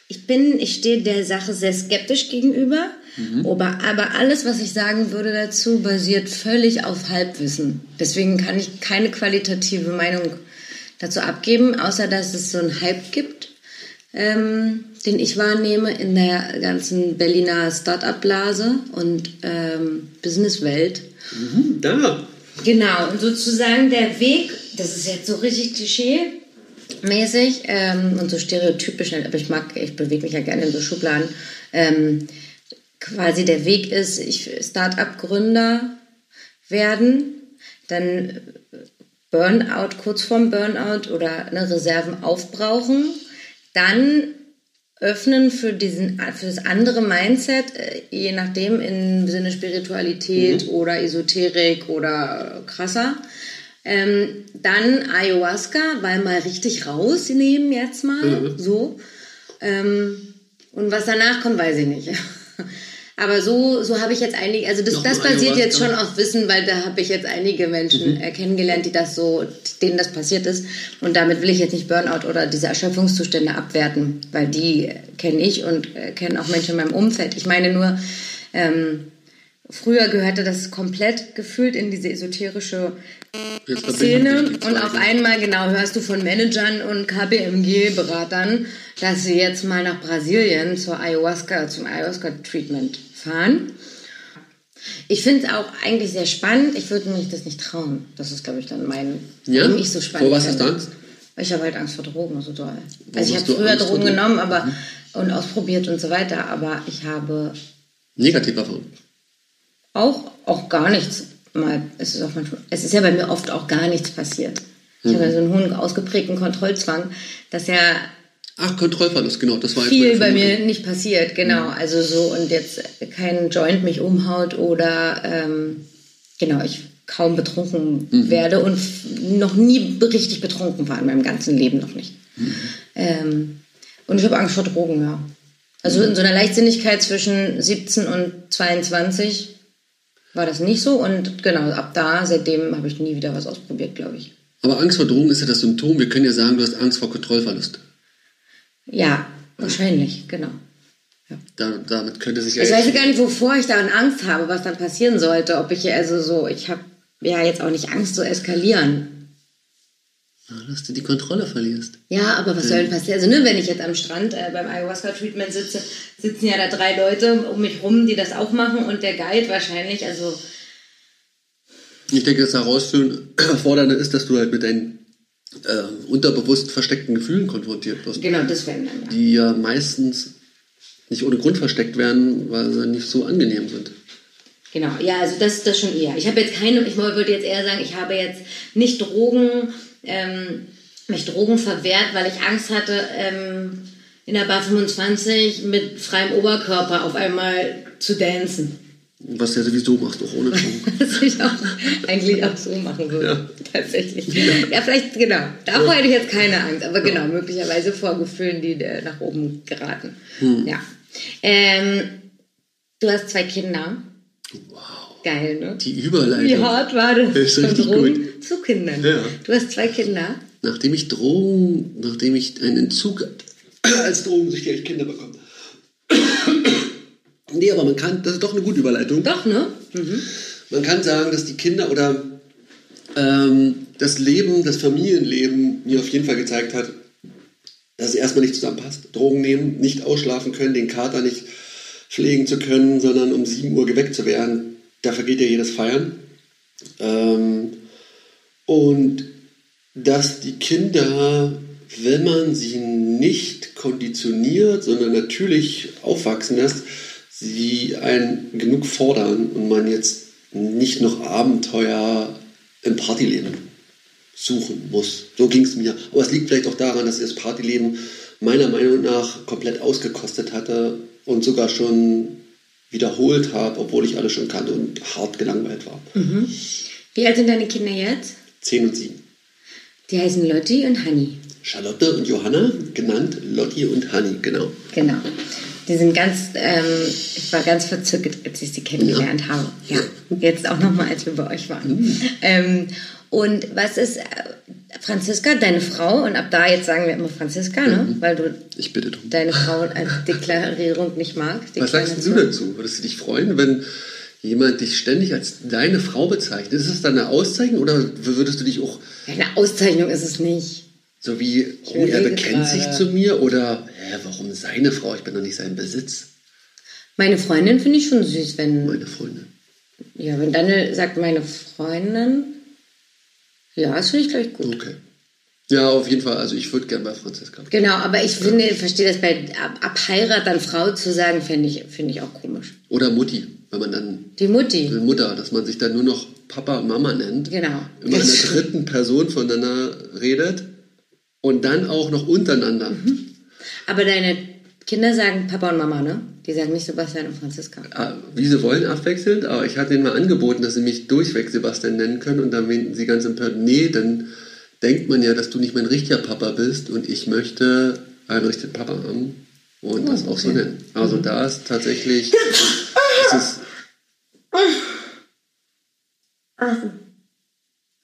Ich bin, ich stehe der Sache sehr skeptisch gegenüber. Mhm. Aber, aber alles, was ich sagen würde dazu, basiert völlig auf Halbwissen. Deswegen kann ich keine qualitative Meinung dazu abgeben, außer dass es so einen Hype gibt, ähm, den ich wahrnehme in der ganzen Berliner Start-up-Blase und ähm, Businesswelt. Mhm, da. Genau, und sozusagen der Weg, das ist jetzt so richtig klischee-mäßig ähm, und so stereotypisch, aber ich mag, ich bewege mich ja gerne in so Schubladen. Ähm, quasi der Weg ist, ich Start-up-Gründer werden, dann Burnout, kurz vorm Burnout oder eine Reserven aufbrauchen, dann öffnen für, diesen, für das andere Mindset, äh, je nachdem im Sinne Spiritualität mhm. oder Esoterik oder krasser. Ähm, dann Ayahuasca, weil mal richtig rausnehmen jetzt mal, mhm. so. Ähm, und was danach kommt, weiß ich nicht. Aber so, so habe ich jetzt einige, also das, das basiert jetzt schon auf Wissen, weil da habe ich jetzt einige Menschen mhm. Äh, kennengelernt, die das so, denen das passiert ist. Und damit will ich jetzt nicht Burnout oder diese Erschöpfungszustände abwerten, weil die kenne ich und äh, kenne auch Menschen in meinem Umfeld. Ich meine nur, ähm, früher gehörte das komplett gefühlt in diese esoterische Szene und auf einmal genau hörst du von Managern und KPMG-Beratern, dass sie jetzt mal nach Brasilien zur Ayahuasca, zum Ayahuasca-Treatment fahren. Ich finde es auch eigentlich sehr spannend. Ich würde mich das nicht trauen. Das ist, glaube ich, dann mein, ja? nicht so spannend. Vor was hast du Angst? Ich habe halt Angst vor Drogen, so doll. also ich habe früher Angst Drogen genommen aber, mhm. und ausprobiert und so weiter, aber ich habe... Negative Erfahrungen? Auch, auch gar nichts mal, es ist, auch manchmal, es ist ja bei mir oft auch gar nichts passiert. Ich mhm. habe ja so einen hohen ausgeprägten Kontrollzwang, dass ja Ach, Kontrollverlust, genau, das war viel bei mir nicht passiert, genau. Mhm. Also so und jetzt kein Joint mich umhaut oder ähm, genau, ich kaum betrunken mhm. werde und noch nie richtig betrunken war in meinem ganzen Leben noch nicht. Mhm. Ähm, und ich habe Angst vor Drogen, ja. Also in so einer Leichtsinnigkeit zwischen 17 und 22 war das nicht so und genau, ab da, seitdem habe ich nie wieder was ausprobiert, glaube ich. Aber Angst vor Drogen ist ja das Symptom. Wir können ja sagen, du hast Angst vor Kontrollverlust. Ja, wahrscheinlich, genau. Ja. Da, damit könnte sich Ich weiß gar nicht, wovor ich daran Angst habe, was dann passieren sollte. Ob ich also so, ich habe ja jetzt auch nicht Angst zu eskalieren. Dass du die Kontrolle verlierst. Ja, aber was soll denn passieren? Also, ne, wenn ich jetzt am Strand äh, beim Ayahuasca-Treatment sitze, sitzen ja da drei Leute um mich rum, die das auch machen und der Guide wahrscheinlich, also. Ich denke, das Herausfordernde ist, dass du halt mit deinen äh, unterbewusst versteckten Gefühlen konfrontiert wirst. Genau, das werden dann. Ja. Die ja meistens nicht ohne Grund versteckt werden, weil sie nicht so angenehm sind. Genau, ja, also das, das schon eher. Ich habe jetzt keine, ich wollte jetzt eher sagen, ich habe jetzt nicht Drogen ähm, mich Drogen verwehrt, weil ich Angst hatte, ähm, in der Bar 25 mit freiem Oberkörper auf einmal zu dancen. Was der sowieso macht, auch ohne Drogen. Was ich auch eigentlich auch so machen würde. Ja. Tatsächlich. Ja. ja. vielleicht, genau. Davor ja. hätte ich jetzt keine Angst, aber genau, möglicherweise vor Gefühlen, die nach oben geraten. Hm. Ja. Ähm, du hast zwei Kinder. Wow. Geil, ne? Die Überleitung. Wie hart war das? Das ist richtig Drogen gut. zu Kindern. Ja. Du hast zwei Kinder. Nachdem ich Drogen, nachdem ich einen Entzug als drogensüchtig Kinder bekomme. nee, aber man kann, das ist doch eine gute Überleitung. Doch, ne? Mhm. Man kann sagen, dass die Kinder oder ähm, das Leben, das Familienleben mir auf jeden Fall gezeigt hat, dass es erstmal nicht zusammenpasst. Drogen nehmen, nicht ausschlafen können, den Kater nicht pflegen zu können, sondern um 7 Uhr geweckt zu werden. Da vergeht ja jedes Feiern. Ähm, und dass die Kinder, wenn man sie nicht konditioniert, sondern natürlich aufwachsen lässt, sie einen genug fordern und man jetzt nicht noch Abenteuer im Partyleben suchen muss. So ging es mir. Aber es liegt vielleicht auch daran, dass ich das Partyleben meiner Meinung nach komplett ausgekostet hatte und sogar schon wiederholt habe, obwohl ich alles schon kannte und hart gelangweilt war. Mhm. Wie alt sind deine Kinder jetzt? Zehn und sieben. Die heißen Lotti und Hanni. Charlotte und Johanna, genannt Lotti und Hanni, genau. Genau. Die sind ganz, ähm, ich war ganz verzückt, als ich sie kennengelernt ja. habe. Ja, jetzt auch nochmal, als wir bei euch waren. Mhm. Ähm, und was ist äh, Franziska, deine Frau? Und ab da jetzt sagen wir immer Franziska, ne? Mhm. Weil du ich bitte drum. deine Frau als Deklarierung nicht magst. Was sagst du dazu? Würdest du dich freuen, wenn jemand dich ständig als deine Frau bezeichnet? Ist das dann eine Auszeichnung oder würdest du dich auch... Eine Auszeichnung ist es nicht. So wie, oh, er bekennt sich zu mir oder, hä, warum seine Frau? Ich bin doch nicht sein Besitz. Meine Freundin finde ich schon süß, wenn. Meine Freundin. Ja, wenn Daniel sagt, meine Freundin. Ja, das finde ich gleich gut. Okay. Ja, auf jeden Fall. Also ich würde gerne bei Franziska. Genau, aber ich finde, ich verstehe das bei ab, ab Heirat dann Frau zu sagen, finde ich, find ich auch komisch. Oder Mutti, wenn man dann. Die Mutti. Die Mutter, dass man sich dann nur noch Papa und Mama nennt. Genau. Immer in der dritten Person voneinander redet und dann auch noch untereinander. Mhm. Aber deine Kinder sagen Papa und Mama, ne? Die sagen nicht Sebastian und Franziska. Ah, wie sie wollen, abwechselnd. Aber ich hatte ihnen mal angeboten, dass sie mich durchweg Sebastian nennen können. Und dann meinten sie ganz empört, nee, dann denkt man ja, dass du nicht mein richtiger Papa bist. Und ich möchte einen richtigen Papa haben und oh, das auch okay. so nennen. Also mhm. da ist tatsächlich... ist es,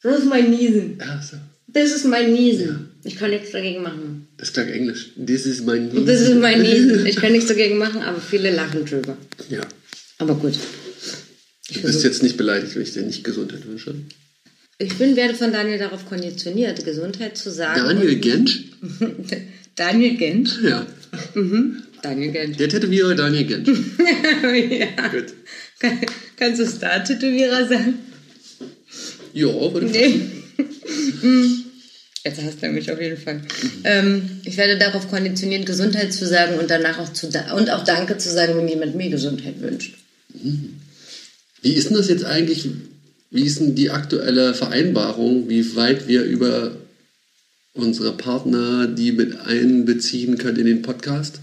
das ist mein Niesen. Ach so. Das ist mein Niesen. Ich kann nichts dagegen machen. Das klang Englisch. Das ist mein Niesen. Das ist mein Niesen. Ich kann nichts dagegen machen, aber viele lachen drüber. Ja. Aber gut. Ich du bist jetzt nicht beleidigt, wenn ich dir nicht Gesundheit wünsche. Ich bin, werde von Daniel darauf konditioniert, Gesundheit zu sagen. Daniel Gensch? Daniel Gensch? Ja. Mhm. Daniel Gensch. Der Tätowierer Daniel Gensch. ja. Gut. Kann, kannst du Star-Tätowierer sagen? Ja, würde ich nee. Jetzt hast du mich auf jeden Fall. Ähm, ich werde darauf konditioniert, Gesundheit zu sagen und danach auch zu und auch Danke zu sagen, wenn jemand mir Gesundheit wünscht. Wie ist denn das jetzt eigentlich? Wie ist denn die aktuelle Vereinbarung, wie weit wir über unsere Partner die mit einbeziehen können in den Podcast?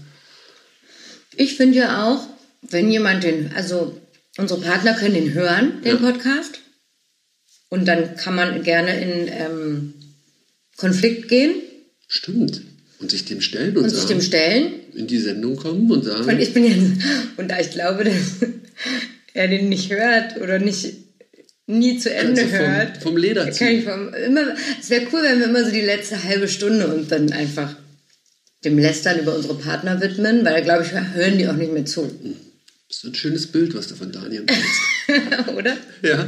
Ich finde ja auch, wenn jemand den, also unsere Partner können den hören, den ja. Podcast. Und dann kann man gerne in ähm, Konflikt gehen. Stimmt. Und sich dem stellen und, und sagen, sich dem stellen. In die Sendung kommen und sagen. Und ich bin ja, und da ich glaube, dass er den nicht hört oder nicht nie zu Ende vom, hört. Vom Leder ziehen. Vom, immer, es wäre cool, wenn wir immer so die letzte halbe Stunde und dann einfach dem Lästern über unsere Partner widmen, weil, glaube ich, hören die auch nicht mehr zu. Hm. Das ist ein schönes Bild, was du von Daniel machst. Oder? Ja.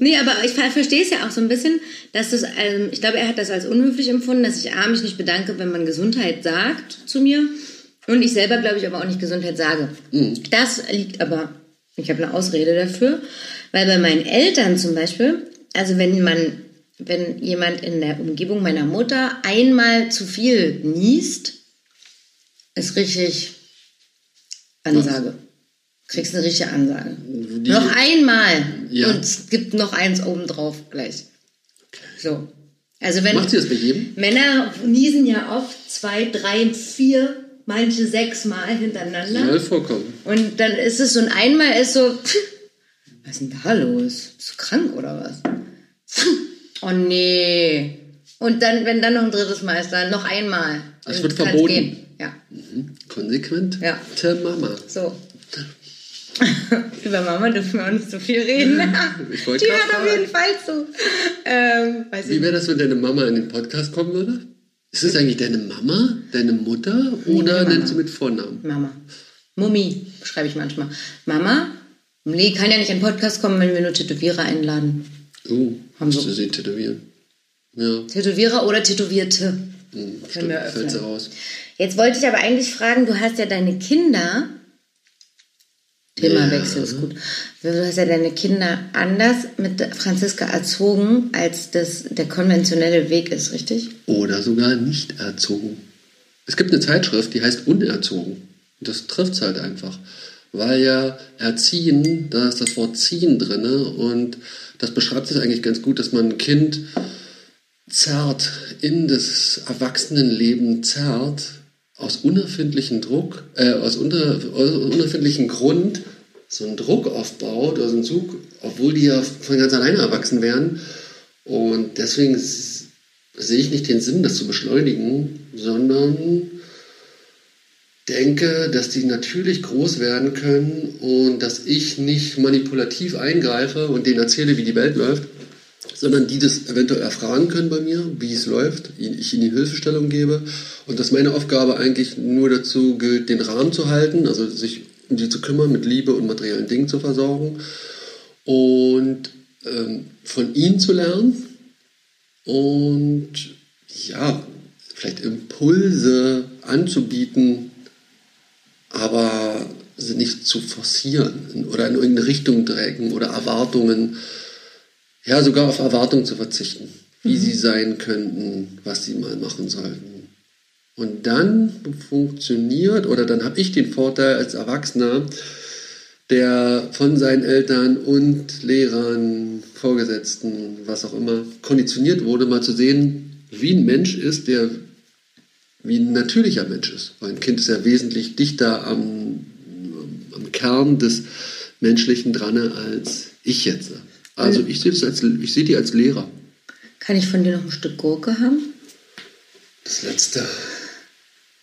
Nee, aber ich verstehe es ja auch so ein bisschen, dass das, ähm, ich glaube, er hat das als unhöflich empfunden, dass ich A, mich nicht bedanke, wenn man Gesundheit sagt zu mir. Und ich selber, glaube ich, aber auch nicht Gesundheit sage. Mhm. Das liegt aber, ich habe eine Ausrede dafür, weil bei meinen Eltern zum Beispiel, also wenn man, wenn jemand in der Umgebung meiner Mutter einmal zu viel niest, ist richtig Ansage. Was? Kriegst eine richtige Ansage. Die, noch einmal. Ja. Und es gibt noch eins obendrauf gleich. So. Also wenn Macht sie das bei jedem? Männer niesen ja oft zwei, drei, vier, manche sechs Mal hintereinander. Soll vorkommen. Und dann ist es so ein einmal ist so, pff, was ist denn da los? Bist du krank oder was? oh nee. Und dann, wenn dann noch ein drittes Mal ist, dann noch einmal. Es wird verboten. Gehen. Ja. Mhm. Konsequent. Ja. Mama. So. Über Mama dürfen wir auch nicht so viel reden. Ich wollte Die hört auf jeden Fall zu. Ähm, Wie wäre das, wenn deine Mama in den Podcast kommen würde? Ist das eigentlich deine Mama, deine Mutter oder nee, nennt sie mit Vornamen? Mama. Mummi, schreibe ich manchmal. Mama, nee, kann ja nicht in den Podcast kommen, wenn wir nur Tätowierer einladen. Oh, haben musst du sie tätowieren? Ja. Tätowierer oder Tätowierte. Hm, Können stimmt, wir öffnen. Jetzt wollte ich aber eigentlich fragen, du hast ja deine Kinder. Themawechsel ist gut. Du hast ja deine Kinder anders mit Franziska erzogen, als das der konventionelle Weg ist, richtig? Oder sogar nicht erzogen. Es gibt eine Zeitschrift, die heißt Unerzogen. Das trifft es halt einfach. Weil ja Erziehen, da ist das Wort ziehen drin und das beschreibt es eigentlich ganz gut, dass man ein Kind zerrt, in das Erwachsenenleben zerrt, aus unerfindlichen Druck, äh, aus, unter, aus unerfindlichen Grund so einen Druck aufbaut, also einen Zug, obwohl die ja von ganz alleine erwachsen werden. Und deswegen sehe ich nicht den Sinn, das zu beschleunigen, sondern denke, dass die natürlich groß werden können und dass ich nicht manipulativ eingreife und denen erzähle, wie die Welt läuft, sondern die das eventuell erfragen können bei mir, wie es läuft, ich ihnen Hilfestellung gebe. Und dass meine Aufgabe eigentlich nur dazu gilt, den Rahmen zu halten, also sich um die zu kümmern, mit Liebe und materiellen Dingen zu versorgen. Und ähm, von ihnen zu lernen. Und ja, vielleicht Impulse anzubieten, aber sie nicht zu forcieren oder in irgendeine Richtung drängen oder Erwartungen, ja, sogar auf Erwartungen zu verzichten, wie sie sein könnten, was sie mal machen sollten. Und dann funktioniert, oder dann habe ich den Vorteil als Erwachsener, der von seinen Eltern und Lehrern, Vorgesetzten, was auch immer, konditioniert wurde, mal zu sehen, wie ein Mensch ist, der wie ein natürlicher Mensch ist. Weil ein Kind ist ja wesentlich dichter am, am Kern des Menschlichen dran als ich jetzt. Also ich sehe als, ich sehe die als Lehrer. Kann ich von dir noch ein Stück Gurke haben? Das letzte.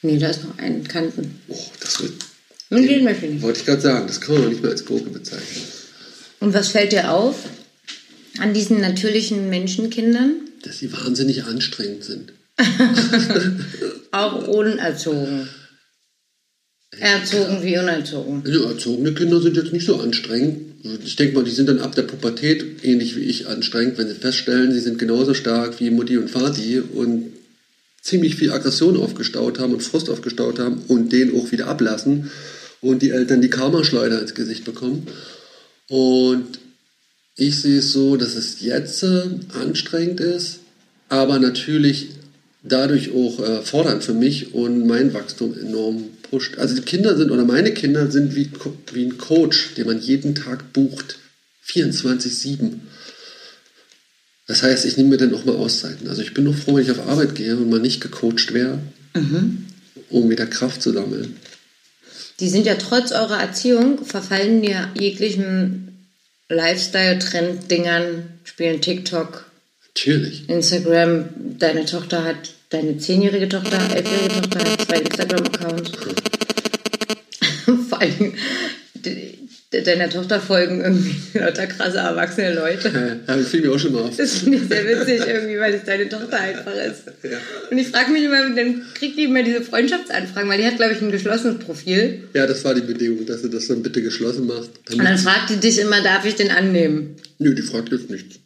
Nee, da ist noch ein Kanten. Oh, das wird, Und den möchte ich nicht. wollte ich gerade sagen, das kann man nicht mehr als Gurke bezeichnen. Und was fällt dir auf an diesen natürlichen Menschenkindern? Dass sie wahnsinnig anstrengend sind. Auch unerzogen. Erzogen wie unerzogen. Ja, erzogene Kinder sind jetzt nicht so anstrengend. Ich denke mal, die sind dann ab der Pubertät ähnlich wie ich anstrengend, wenn sie feststellen, sie sind genauso stark wie Mutti und Vati und ziemlich viel Aggression aufgestaut haben und Frust aufgestaut haben und den auch wieder ablassen und die Eltern die Karma-Schleuder ins Gesicht bekommen. Und ich sehe es so, dass es jetzt äh, anstrengend ist, aber natürlich dadurch auch äh, fordernd für mich und mein Wachstum enorm pusht. Also die Kinder sind, oder meine Kinder sind wie, wie ein Coach, den man jeden Tag bucht. 24-7. Das heißt, ich nehme mir dann auch mal Auszeiten. Also ich bin nur froh, wenn ich auf Arbeit gehe und mal nicht gecoacht wäre, um wieder Kraft zu sammeln. Die sind ja trotz eurer Erziehung, verfallen ja jeglichen Lifestyle-Trend-Dingern, spielen TikTok, Natürlich. Instagram. Deine Tochter hat, deine zehnjährige Tochter, elfjährige Tochter hat zwei Instagram-Accounts. Vor allem, de- de- deiner Tochter folgen irgendwie lauter krasse erwachsene Leute. Ja, das fiel mir auch schon mal auf. Das finde ich sehr witzig irgendwie, weil es deine Tochter einfach ist. Ja. Und ich frage mich immer, dann kriegt die immer diese Freundschaftsanfragen, weil die hat, glaube ich, ein geschlossenes Profil. Ja, das war die Bedingung, dass du das dann bitte geschlossen machst. Und dann fragt die dich immer, darf ich den annehmen? Nö, die fragt jetzt nichts.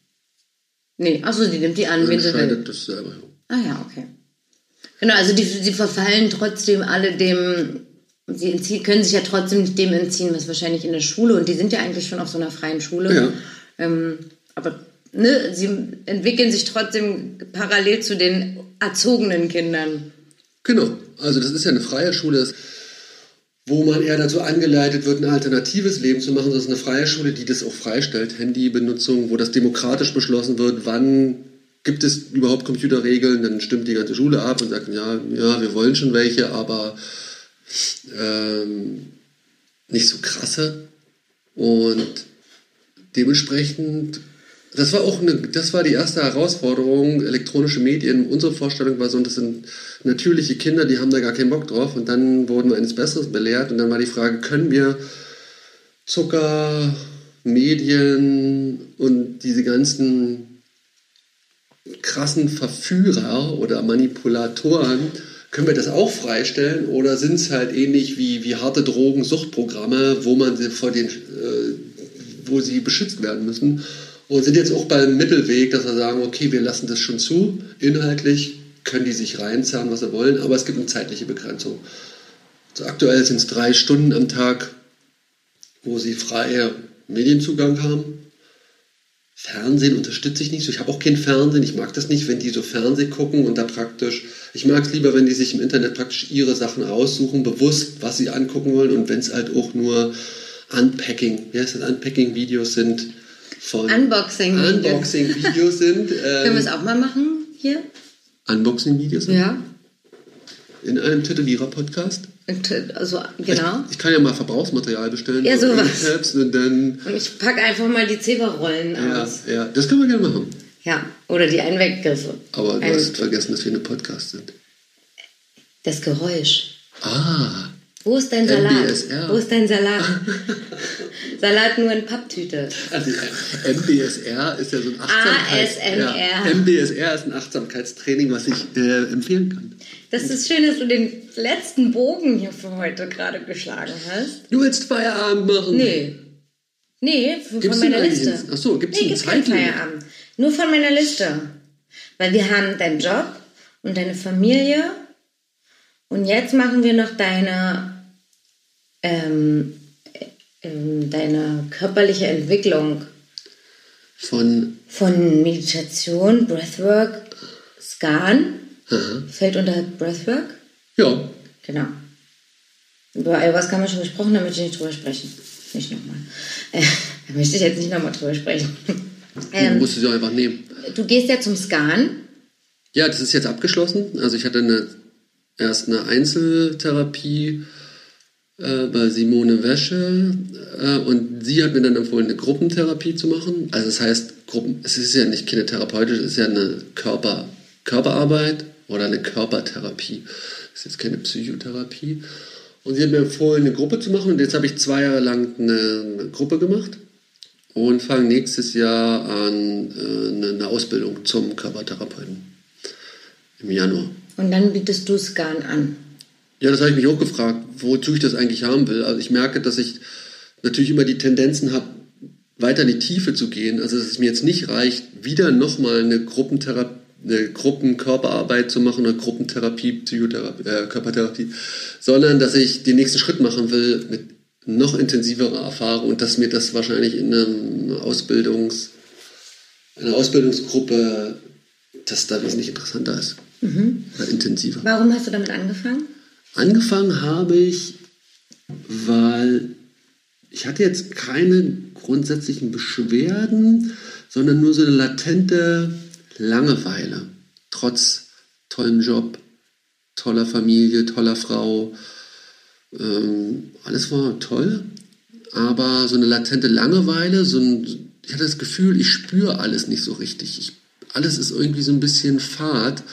Nee, achso, die nimmt die an, wen sie will. das selber. Ah ja, okay. Genau, also die, sie verfallen trotzdem alle dem, sie entziehen, können sich ja trotzdem nicht dem entziehen, was wahrscheinlich in der Schule, und die sind ja eigentlich schon auf so einer freien Schule. Ja. Ähm, aber ne, sie entwickeln sich trotzdem parallel zu den erzogenen Kindern. Genau. Also das ist ja eine freie Schule, wo man eher dazu angeleitet wird, ein alternatives Leben zu machen. Das ist eine freie Schule, die das auch freistellt, Handybenutzung, wo das demokratisch beschlossen wird, wann gibt es überhaupt Computerregeln, dann stimmt die ganze Schule ab und sagt, ja, ja, wir wollen schon welche, aber ähm, nicht so krasse. Und dementsprechend, das war auch eine, das war die erste Herausforderung, elektronische Medien. Unsere Vorstellung war so, das sind natürliche Kinder, die haben da gar keinen Bock drauf. Und dann wurden wir eines Besseren belehrt. Und dann war die Frage, können wir Zucker, Medien und diese ganzen krassen Verführer oder Manipulatoren, können wir das auch freistellen oder sind es halt ähnlich wie, wie harte Drogen, Suchtprogramme, wo man sie vor den, äh, wo sie beschützt werden müssen und sind jetzt auch beim Mittelweg, dass wir sagen, okay, wir lassen das schon zu, inhaltlich können die sich reinzerren, was sie wollen, aber es gibt eine zeitliche Begrenzung. Also aktuell sind es drei Stunden am Tag, wo sie freie Medienzugang haben. Fernsehen unterstütze ich nicht so. Ich habe auch kein Fernsehen. Ich mag das nicht, wenn die so Fernsehen gucken und da praktisch. Ich mag es lieber, wenn die sich im Internet praktisch ihre Sachen aussuchen, bewusst, was sie angucken wollen und wenn es halt auch nur Unpacking, wie heißt das, Unpacking-Videos sind von Unboxing-Videos Unboxing sind. Ähm, Können wir es auch mal machen hier? Unboxing-Videos? Ja. In einem Tätowierer-Podcast? Also, genau. Ich, ich, kann ja mal Verbrauchsmaterial bestellen. Ja, sowas. Und, dann, und ich packe einfach mal die Zeberrollen ja, aus. Ja, das können wir gerne machen. Ja, oder die Einweggriffe. Aber du Ein hast vergessen, dass wir in einem Podcast sind. Das Geräusch. Ah. Wo ist dein Salat? MBSR. Wo ist dein Salat? Salat nur in Papptüte. Also MBSR ist ja so ein Achtsamkeits ASMR. Ja, MBSR ist ein Achtsamkeitstraining, was ich äh, empfehlen kann. Das ist schön, dass du den letzten Bogen hier für heute gerade geschlagen hast. Du willst Feierabend machen? Nee. Nee, von gibt's meiner Liste. Achso, gibt es nee, einen Zeitlimit? Feierabend. Nur von meiner Liste. Weil wir haben deinen Job und deine Familie und jetzt machen wir noch deine ähm, ähm, deine körperliche Entwicklung von, von Meditation, Breathwork, Scan, Aha. fällt unter Breathwork? Ja. Genau. Über Ayahuasca haben wir schon gesprochen, da möchte ich nicht drüber sprechen. Nicht nochmal. Äh, da möchte ich jetzt nicht nochmal drüber sprechen. Ähm, du musst sie einfach nehmen. Du gehst ja zum Scan. Ja, das ist jetzt abgeschlossen. Also ich hatte eine, erst eine Einzeltherapie äh, bei Simone Wäsche äh, und sie hat mir dann empfohlen, eine Gruppentherapie zu machen. Also das heißt, Gruppen, es ist ja nicht kinetherapeutisch, es ist ja eine Körper, Körperarbeit oder eine Körpertherapie. Das ist jetzt keine Psychotherapie. Und sie hat mir empfohlen, eine Gruppe zu machen und jetzt habe ich zwei Jahre lang eine, eine Gruppe gemacht und fange nächstes Jahr an äh, eine Ausbildung zum Körpertherapeuten im Januar. Und dann bietest du Scan an? Ja, das habe ich mich auch gefragt, wozu ich das eigentlich haben will. Also ich merke, dass ich natürlich immer die Tendenzen habe, weiter in die Tiefe zu gehen. Also dass es mir jetzt nicht reicht, wieder nochmal eine Gruppentherapie eine Gruppenkörperarbeit zu machen oder Gruppentherapie, Psychotherapie, äh, Körpertherapie, sondern dass ich den nächsten Schritt machen will mit noch intensiverer Erfahrung und dass mir das wahrscheinlich in einer Ausbildungs, einer Ausbildungsgruppe, dass da wesentlich interessanter ist mhm. oder intensiver. Warum hast du damit angefangen? Angefangen habe ich, weil ich hatte jetzt keine grundsätzlichen Beschwerden, sondern nur so eine latente Langeweile. Trotz tollem Job, toller Familie, toller Frau. Ähm, alles war toll, aber so eine latente Langeweile, so ein, ich hatte das Gefühl, ich spüre alles nicht so richtig. Ich, alles ist irgendwie so ein bisschen fad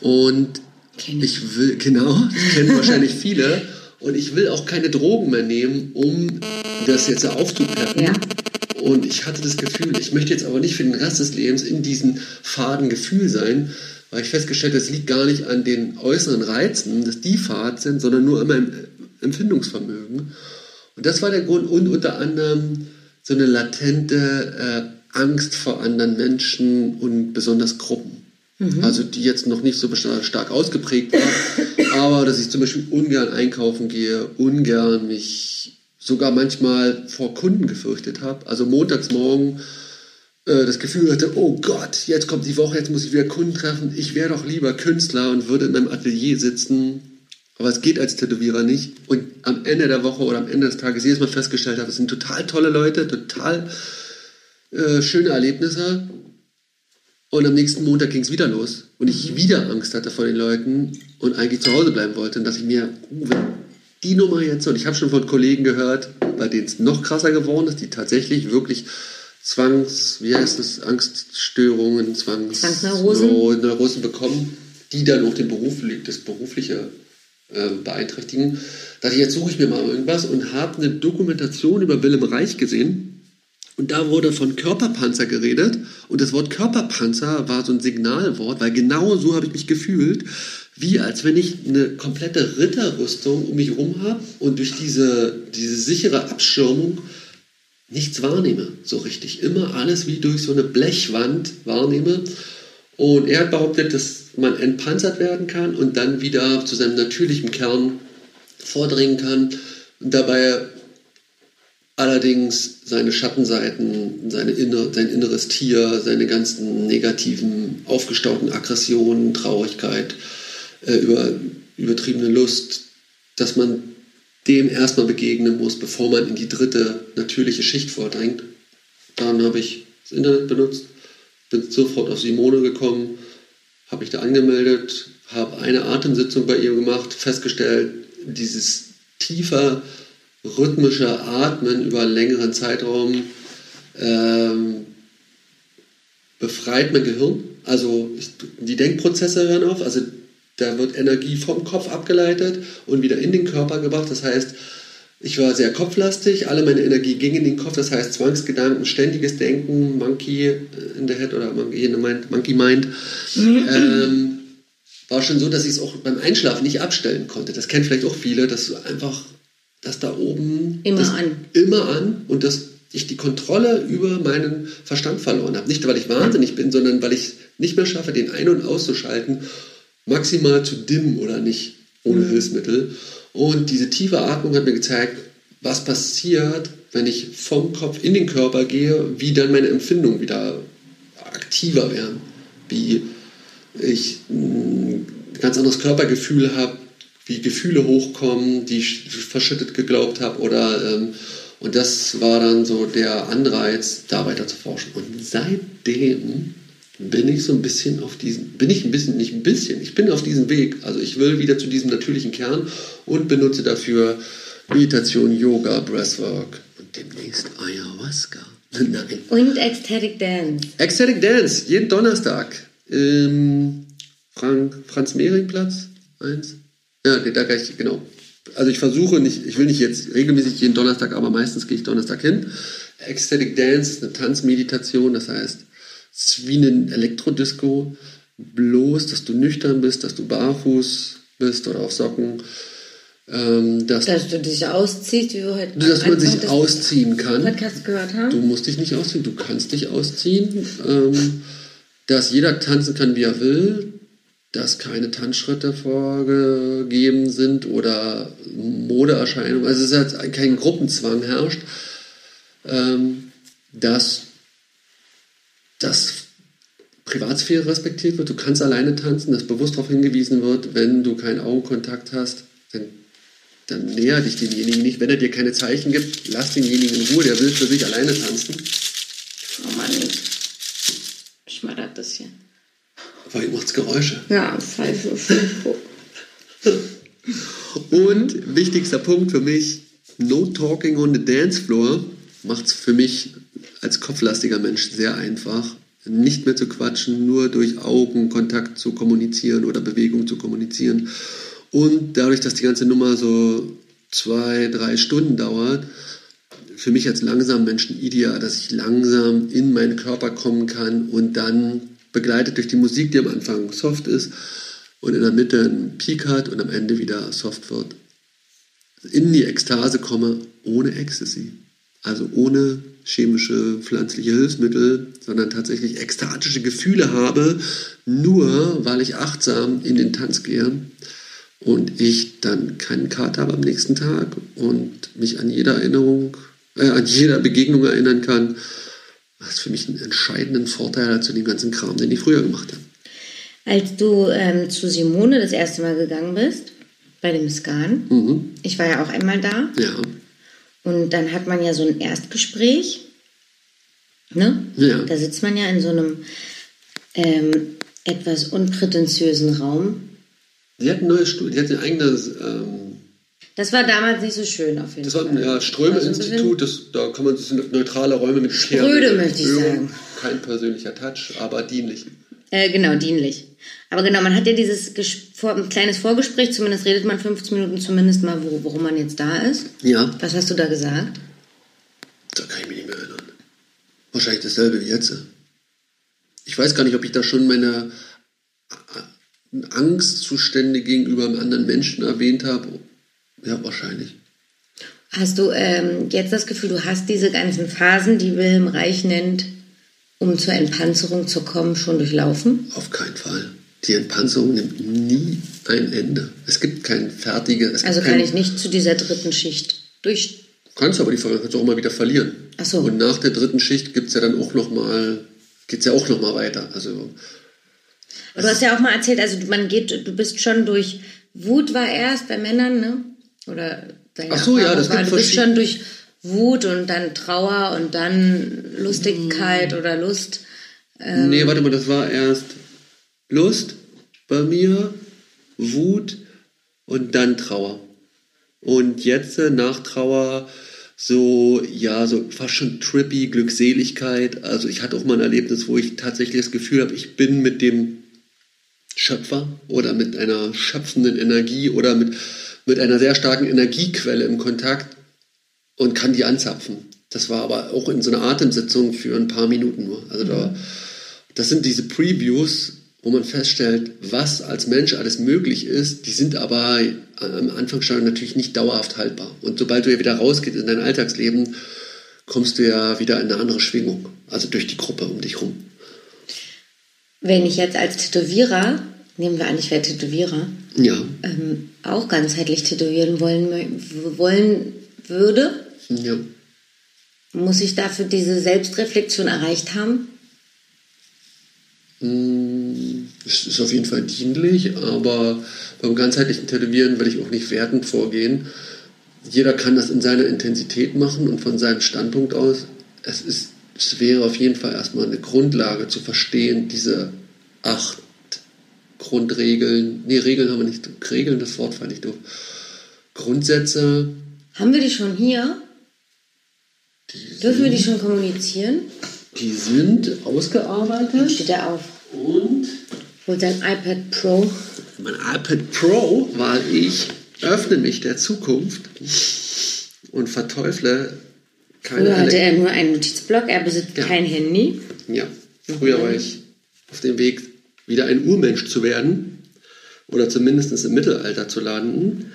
und Kenn ich will, genau, das kennen wahrscheinlich viele. Und ich will auch keine Drogen mehr nehmen, um das jetzt aufzupeppen. Ja. Und ich hatte das Gefühl, ich möchte jetzt aber nicht für den Rest des Lebens in diesem faden Gefühl sein, weil ich festgestellt habe, es liegt gar nicht an den äußeren Reizen, dass die fad sind, sondern nur an meinem Empfindungsvermögen. Und das war der Grund und unter anderem so eine latente äh, Angst vor anderen Menschen und besonders Gruppen. Mhm. Also die jetzt noch nicht so stark ausgeprägt war. aber dass ich zum Beispiel ungern einkaufen gehe, ungern mich sogar manchmal vor Kunden gefürchtet habe. Also montags morgen äh, das Gefühl hatte, oh Gott, jetzt kommt die Woche, jetzt muss ich wieder Kunden treffen. Ich wäre doch lieber Künstler und würde in meinem Atelier sitzen. Aber es geht als Tätowierer nicht. Und am Ende der Woche oder am Ende des Tages jedes Mal festgestellt habe, es sind total tolle Leute, total äh, schöne Erlebnisse. Und am nächsten Montag ging es wieder los. Und ich wieder Angst hatte vor den Leuten und eigentlich zu Hause bleiben wollte. Und dass ich mir, uh, wenn die Nummer jetzt, und ich habe schon von Kollegen gehört, bei denen es noch krasser geworden ist, die tatsächlich wirklich Zwangs, wie heißt das, Angststörungen, Zwangs Zwangsneurosen Neurosen bekommen, die dann auch den Beruf, das Berufliche äh, beeinträchtigen. Da dachte ich, jetzt suche ich mir mal irgendwas und habe eine Dokumentation über Willem Reich gesehen und da wurde von Körperpanzer geredet. Und das Wort Körperpanzer war so ein Signalwort, weil genau so habe ich mich gefühlt, wie als wenn ich eine komplette Ritterrüstung um mich herum habe und durch diese, diese sichere Abschirmung nichts wahrnehme, so richtig. Immer alles wie durch so eine Blechwand wahrnehme. Und er hat behauptet, dass man entpanzert werden kann und dann wieder zu seinem natürlichen Kern vordringen kann und dabei allerdings seine Schattenseiten, seine inner, sein inneres Tier, seine ganzen negativen, aufgestauten Aggressionen, Traurigkeit, äh, über, übertriebene Lust, dass man dem erstmal begegnen muss, bevor man in die dritte natürliche Schicht vordringt. Dann habe ich das Internet benutzt, bin sofort auf Simone gekommen, habe mich da angemeldet, habe eine Atemsitzung bei ihr gemacht, festgestellt, dieses tiefer rhythmische Atmen über einen längeren Zeitraum ähm, befreit mein Gehirn. Also die Denkprozesse hören auf, also da wird Energie vom Kopf abgeleitet und wieder in den Körper gebracht. Das heißt, ich war sehr kopflastig, alle meine Energie ging in den Kopf, das heißt Zwangsgedanken, ständiges Denken, Monkey in der Head oder Monkey Mind, Monkey Mind. Ähm, war schon so, dass ich es auch beim Einschlafen nicht abstellen konnte. Das kennen vielleicht auch viele, dass du einfach, dass da oben immer an. Immer an und dass ich die Kontrolle über meinen Verstand verloren habe. Nicht, weil ich wahnsinnig bin, sondern weil ich nicht mehr schaffe, den ein- und auszuschalten, maximal zu dimmen oder nicht, ohne mhm. Hilfsmittel. Und diese tiefe Atmung hat mir gezeigt, was passiert, wenn ich vom Kopf in den Körper gehe, wie dann meine Empfindungen wieder aktiver werden, wie ich ein ganz anderes Körpergefühl habe, wie Gefühle hochkommen, die ich verschüttet geglaubt habe oder ähm, und das war dann so der Anreiz, da weiter zu forschen. Und seitdem bin ich so ein bisschen auf diesen, bin ich ein bisschen, nicht ein bisschen, ich bin auf diesem Weg. Also ich will wieder zu diesem natürlichen Kern und benutze dafür Meditation, Yoga, Breathwork und demnächst Ayahuasca. Nein. Und Ecstatic Dance. Ecstatic Dance, jeden Donnerstag. Im Frank, Franz-Mehring-Platz 1. Ja, da gleich, genau. Also ich versuche nicht, ich will nicht jetzt regelmäßig jeden Donnerstag, aber meistens gehe ich Donnerstag hin. Ecstatic Dance ist eine Tanzmeditation, das heißt, es ist wie eine Elektrodisco, bloß, dass du nüchtern bist, dass du barfuß bist oder auf Socken. Ähm, dass, dass du dich ausziehst, wie wir heute Dass man sich ausziehen kann. Podcast gehört haben. Du musst dich nicht ausziehen, du kannst dich ausziehen. Ähm, dass jeder tanzen kann, wie er will, dass keine Tanzschritte vorgegeben sind oder Modeerscheinungen, also es halt kein Gruppenzwang herrscht, ähm, dass dass Privatsphäre respektiert wird. Du kannst alleine tanzen, dass bewusst darauf hingewiesen wird, wenn du keinen Augenkontakt hast, dann, dann näher dich demjenigen nicht. Wenn er dir keine Zeichen gibt, lass denjenigen in Ruhe, der will für sich alleine tanzen. Oh Mann, schmattert das hier. Aber ihr macht's Geräusche. Ja, Pfeife. Und wichtigster Punkt für mich, no talking on the dance floor macht es für mich als kopflastiger Mensch sehr einfach, nicht mehr zu quatschen, nur durch Augenkontakt zu kommunizieren oder Bewegung zu kommunizieren. Und dadurch, dass die ganze Nummer so zwei, drei Stunden dauert, für mich als langsamen Menschen ideal, dass ich langsam in meinen Körper kommen kann und dann begleitet durch die Musik, die am Anfang soft ist und in der Mitte einen Peak hat und am Ende wieder soft wird, in die Ekstase komme ohne Ecstasy. Also ohne chemische, pflanzliche Hilfsmittel, sondern tatsächlich ekstatische Gefühle habe, nur weil ich achtsam in den Tanz gehe und ich dann keinen Kater habe am nächsten Tag und mich an jede Erinnerung, äh, an jeder Begegnung erinnern kann, was für mich einen entscheidenden Vorteil hat zu dem ganzen Kram, den ich früher gemacht habe. Als du ähm, zu Simone das erste Mal gegangen bist, bei dem Scan, mhm. ich war ja auch einmal da. Ja. Und dann hat man ja so ein Erstgespräch. Ne? Ja. Da sitzt man ja in so einem ähm, etwas unprätentiösen Raum. Sie hat ein neues Studio, die hat ein eigenes. Ähm, das war damals nicht so schön auf jeden das Fall. Das war ein ja, Ströme-Institut, da kann man sind neutrale Räume mit Spröde, möchte ich sagen. Kein persönlicher Touch, aber dienlich. Äh, genau, dienlich. Aber genau, man hat ja dieses vor, ein kleines Vorgespräch, zumindest redet man 15 Minuten zumindest mal, wo, worum man jetzt da ist. Ja. Was hast du da gesagt? Da kann ich mich nicht mehr erinnern. Wahrscheinlich dasselbe wie jetzt. Ich weiß gar nicht, ob ich da schon meine Angstzustände gegenüber einem anderen Menschen erwähnt habe. Ja, wahrscheinlich. Hast du ähm, jetzt das Gefühl, du hast diese ganzen Phasen, die Wilhelm Reich nennt, um zur Entpanzerung zu kommen, schon durchlaufen? Auf keinen Fall. Die Entpanzerung nimmt nie ein Ende. Es gibt kein fertiges. Also kann ich nicht zu dieser dritten Schicht durch. Kannst aber die kannst du auch mal wieder verlieren. Ach so. Und nach der dritten Schicht gibt's ja dann auch noch mal, geht's ja auch noch mal weiter. Also Du hast ja auch mal erzählt, also man geht, du bist schon durch Wut war erst bei Männern, ne? Oder deine Ach so, ja, das war, gibt du bist schon durch Wut und dann Trauer und dann. Lustigkeit oder Lust. Ähm. Nee, warte mal, das war erst Lust bei mir, Wut und dann Trauer. Und jetzt äh, nach Trauer so, ja, so fast schon trippy Glückseligkeit. Also ich hatte auch mal ein Erlebnis, wo ich tatsächlich das Gefühl habe, ich bin mit dem Schöpfer oder mit einer schöpfenden Energie oder mit, mit einer sehr starken Energiequelle im Kontakt und kann die anzapfen. Das war aber auch in so einer Atemsitzung für ein paar Minuten nur. Also da, das sind diese Previews, wo man feststellt, was als Mensch alles möglich ist. Die sind aber am Anfang schon natürlich nicht dauerhaft haltbar. Und sobald du ja wieder rausgehst in dein Alltagsleben, kommst du ja wieder in eine andere Schwingung. Also durch die Gruppe um dich rum. Wenn ich jetzt als Tätowierer, nehmen wir an, ich wäre Tätowierer, Ja, ähm, auch ganzheitlich tätowieren wollen, wollen würde, ja. muss ich dafür diese Selbstreflexion erreicht haben? Es ist auf jeden Fall dienlich, aber beim ganzheitlichen Tätowieren will ich auch nicht wertend vorgehen. Jeder kann das in seiner Intensität machen und von seinem Standpunkt aus. Es, ist, es wäre auf jeden Fall erstmal eine Grundlage zu verstehen, diese acht Grundregeln. Nee, Regeln haben wir nicht. Regeln, das Wort fand ich doof. Grundsätze, Haben wir die schon hier? Dürfen wir die schon kommunizieren? die sind ausgearbeitet Steht da auf. und Holt dein iPad Pro. Mein iPad Pro, weil ich öffne mich der Zukunft und verteufle keine Früher hatte er nur einen Notizblock, er besitzt Ja. kein Handy. Ja, früher war ich auf dem Weg, wieder ein Urmensch zu werden oder zumindest im Mittelalter zu landen.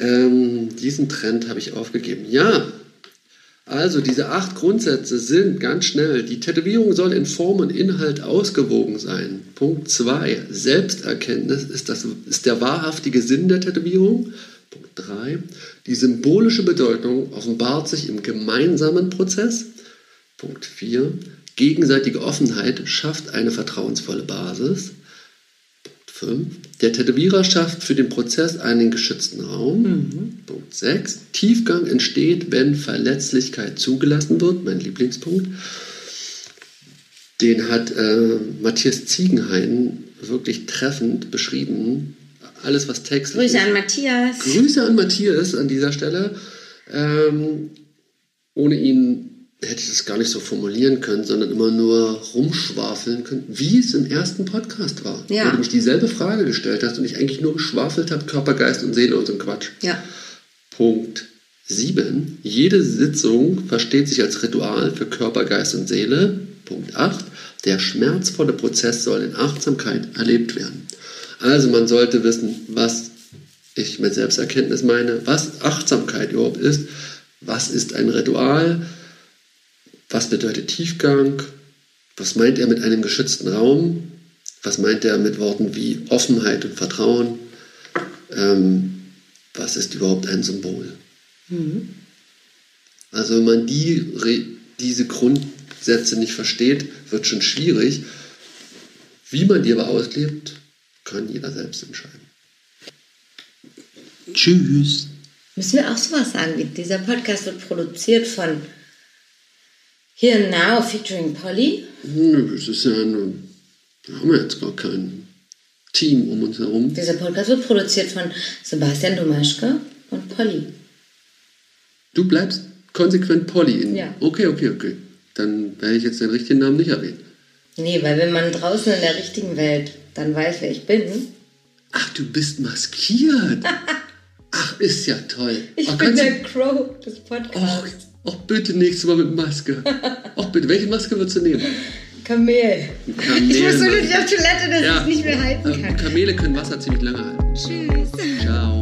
Ähm, diesen Trend habe ich aufgegeben. Ja, also diese acht Grundsätze sind ganz schnell. Die Tätowierung soll in Form und Inhalt ausgewogen sein. Punkt 2. Selbsterkenntnis ist, das, ist der wahrhaftige Sinn der Tätowierung. Punkt 3. Die symbolische Bedeutung offenbart sich im gemeinsamen Prozess. Punkt 4. Gegenseitige Offenheit schafft eine vertrauensvolle Basis. Punkt 5. Der Tätowierer schafft für den Prozess einen geschützten Raum. Punkt 6. Tiefgang entsteht, wenn Verletzlichkeit zugelassen wird. Mein Lieblingspunkt. Den hat äh, Matthias Ziegenhain wirklich treffend beschrieben. Alles, was Text Grüße an Matthias. Grüße an Matthias an dieser Stelle. Ähm, ohne ihn hätte ich das gar nicht so formulieren können, sondern immer nur rumschwafeln können, wie es im ersten Podcast war. Ja. Wo du mich dieselbe Frage gestellt hast und ich eigentlich nur geschwafelt habe, Körper, Geist und Seele und so ein Quatsch. Ja. Punkt 7. Jede Sitzung versteht sich als Ritual für Körper, Geist und Seele. Punkt 8. Der schmerzvolle Prozess soll in Achtsamkeit erlebt werden. Also man sollte wissen, was ich mit Selbsterkenntnis meine, was Achtsamkeit überhaupt ist, was ist ein Ritual, was bedeutet Tiefgang, was meint er mit einem geschützten Raum, was meint er mit Worten wie Offenheit und Vertrauen, ähm, was ist überhaupt ein Symbol. Also wenn man die, diese Grundsätze nicht versteht, wird schon schwierig. Wie man die aber auslebt, kann jeder selbst entscheiden. Tschüss. Müssen wir auch sowas sagen, wie dieser Podcast wird produziert von Here Now featuring Polly. Nö, es ist ja nur, wir haben ja jetzt gar kein Team um uns herum. Dieser Podcast wird produziert von Sebastian Domaschke und Polly. Du bleibst konsequent Polly in. Ja. Okay, okay, okay. Dann werde ich jetzt den richtigen Namen nicht erwähnen. Nee, weil wenn man draußen in der richtigen Welt dann weiß, wer ich bin, Ach, du bist maskiert. Ach, ist ja toll. ich Ach, bin der Crow des Podcasts. Och, bitte nächstes Mal mit Maske. Och, bitte. Welche Maske würdest du nehmen? Kamel. Kamel- Ich muss so nötig auf Toilette, dass Ja. ich es nicht mehr halten Ähm, kann. Kamele können Wasser ziemlich lange halten. Tschüss. Ciao.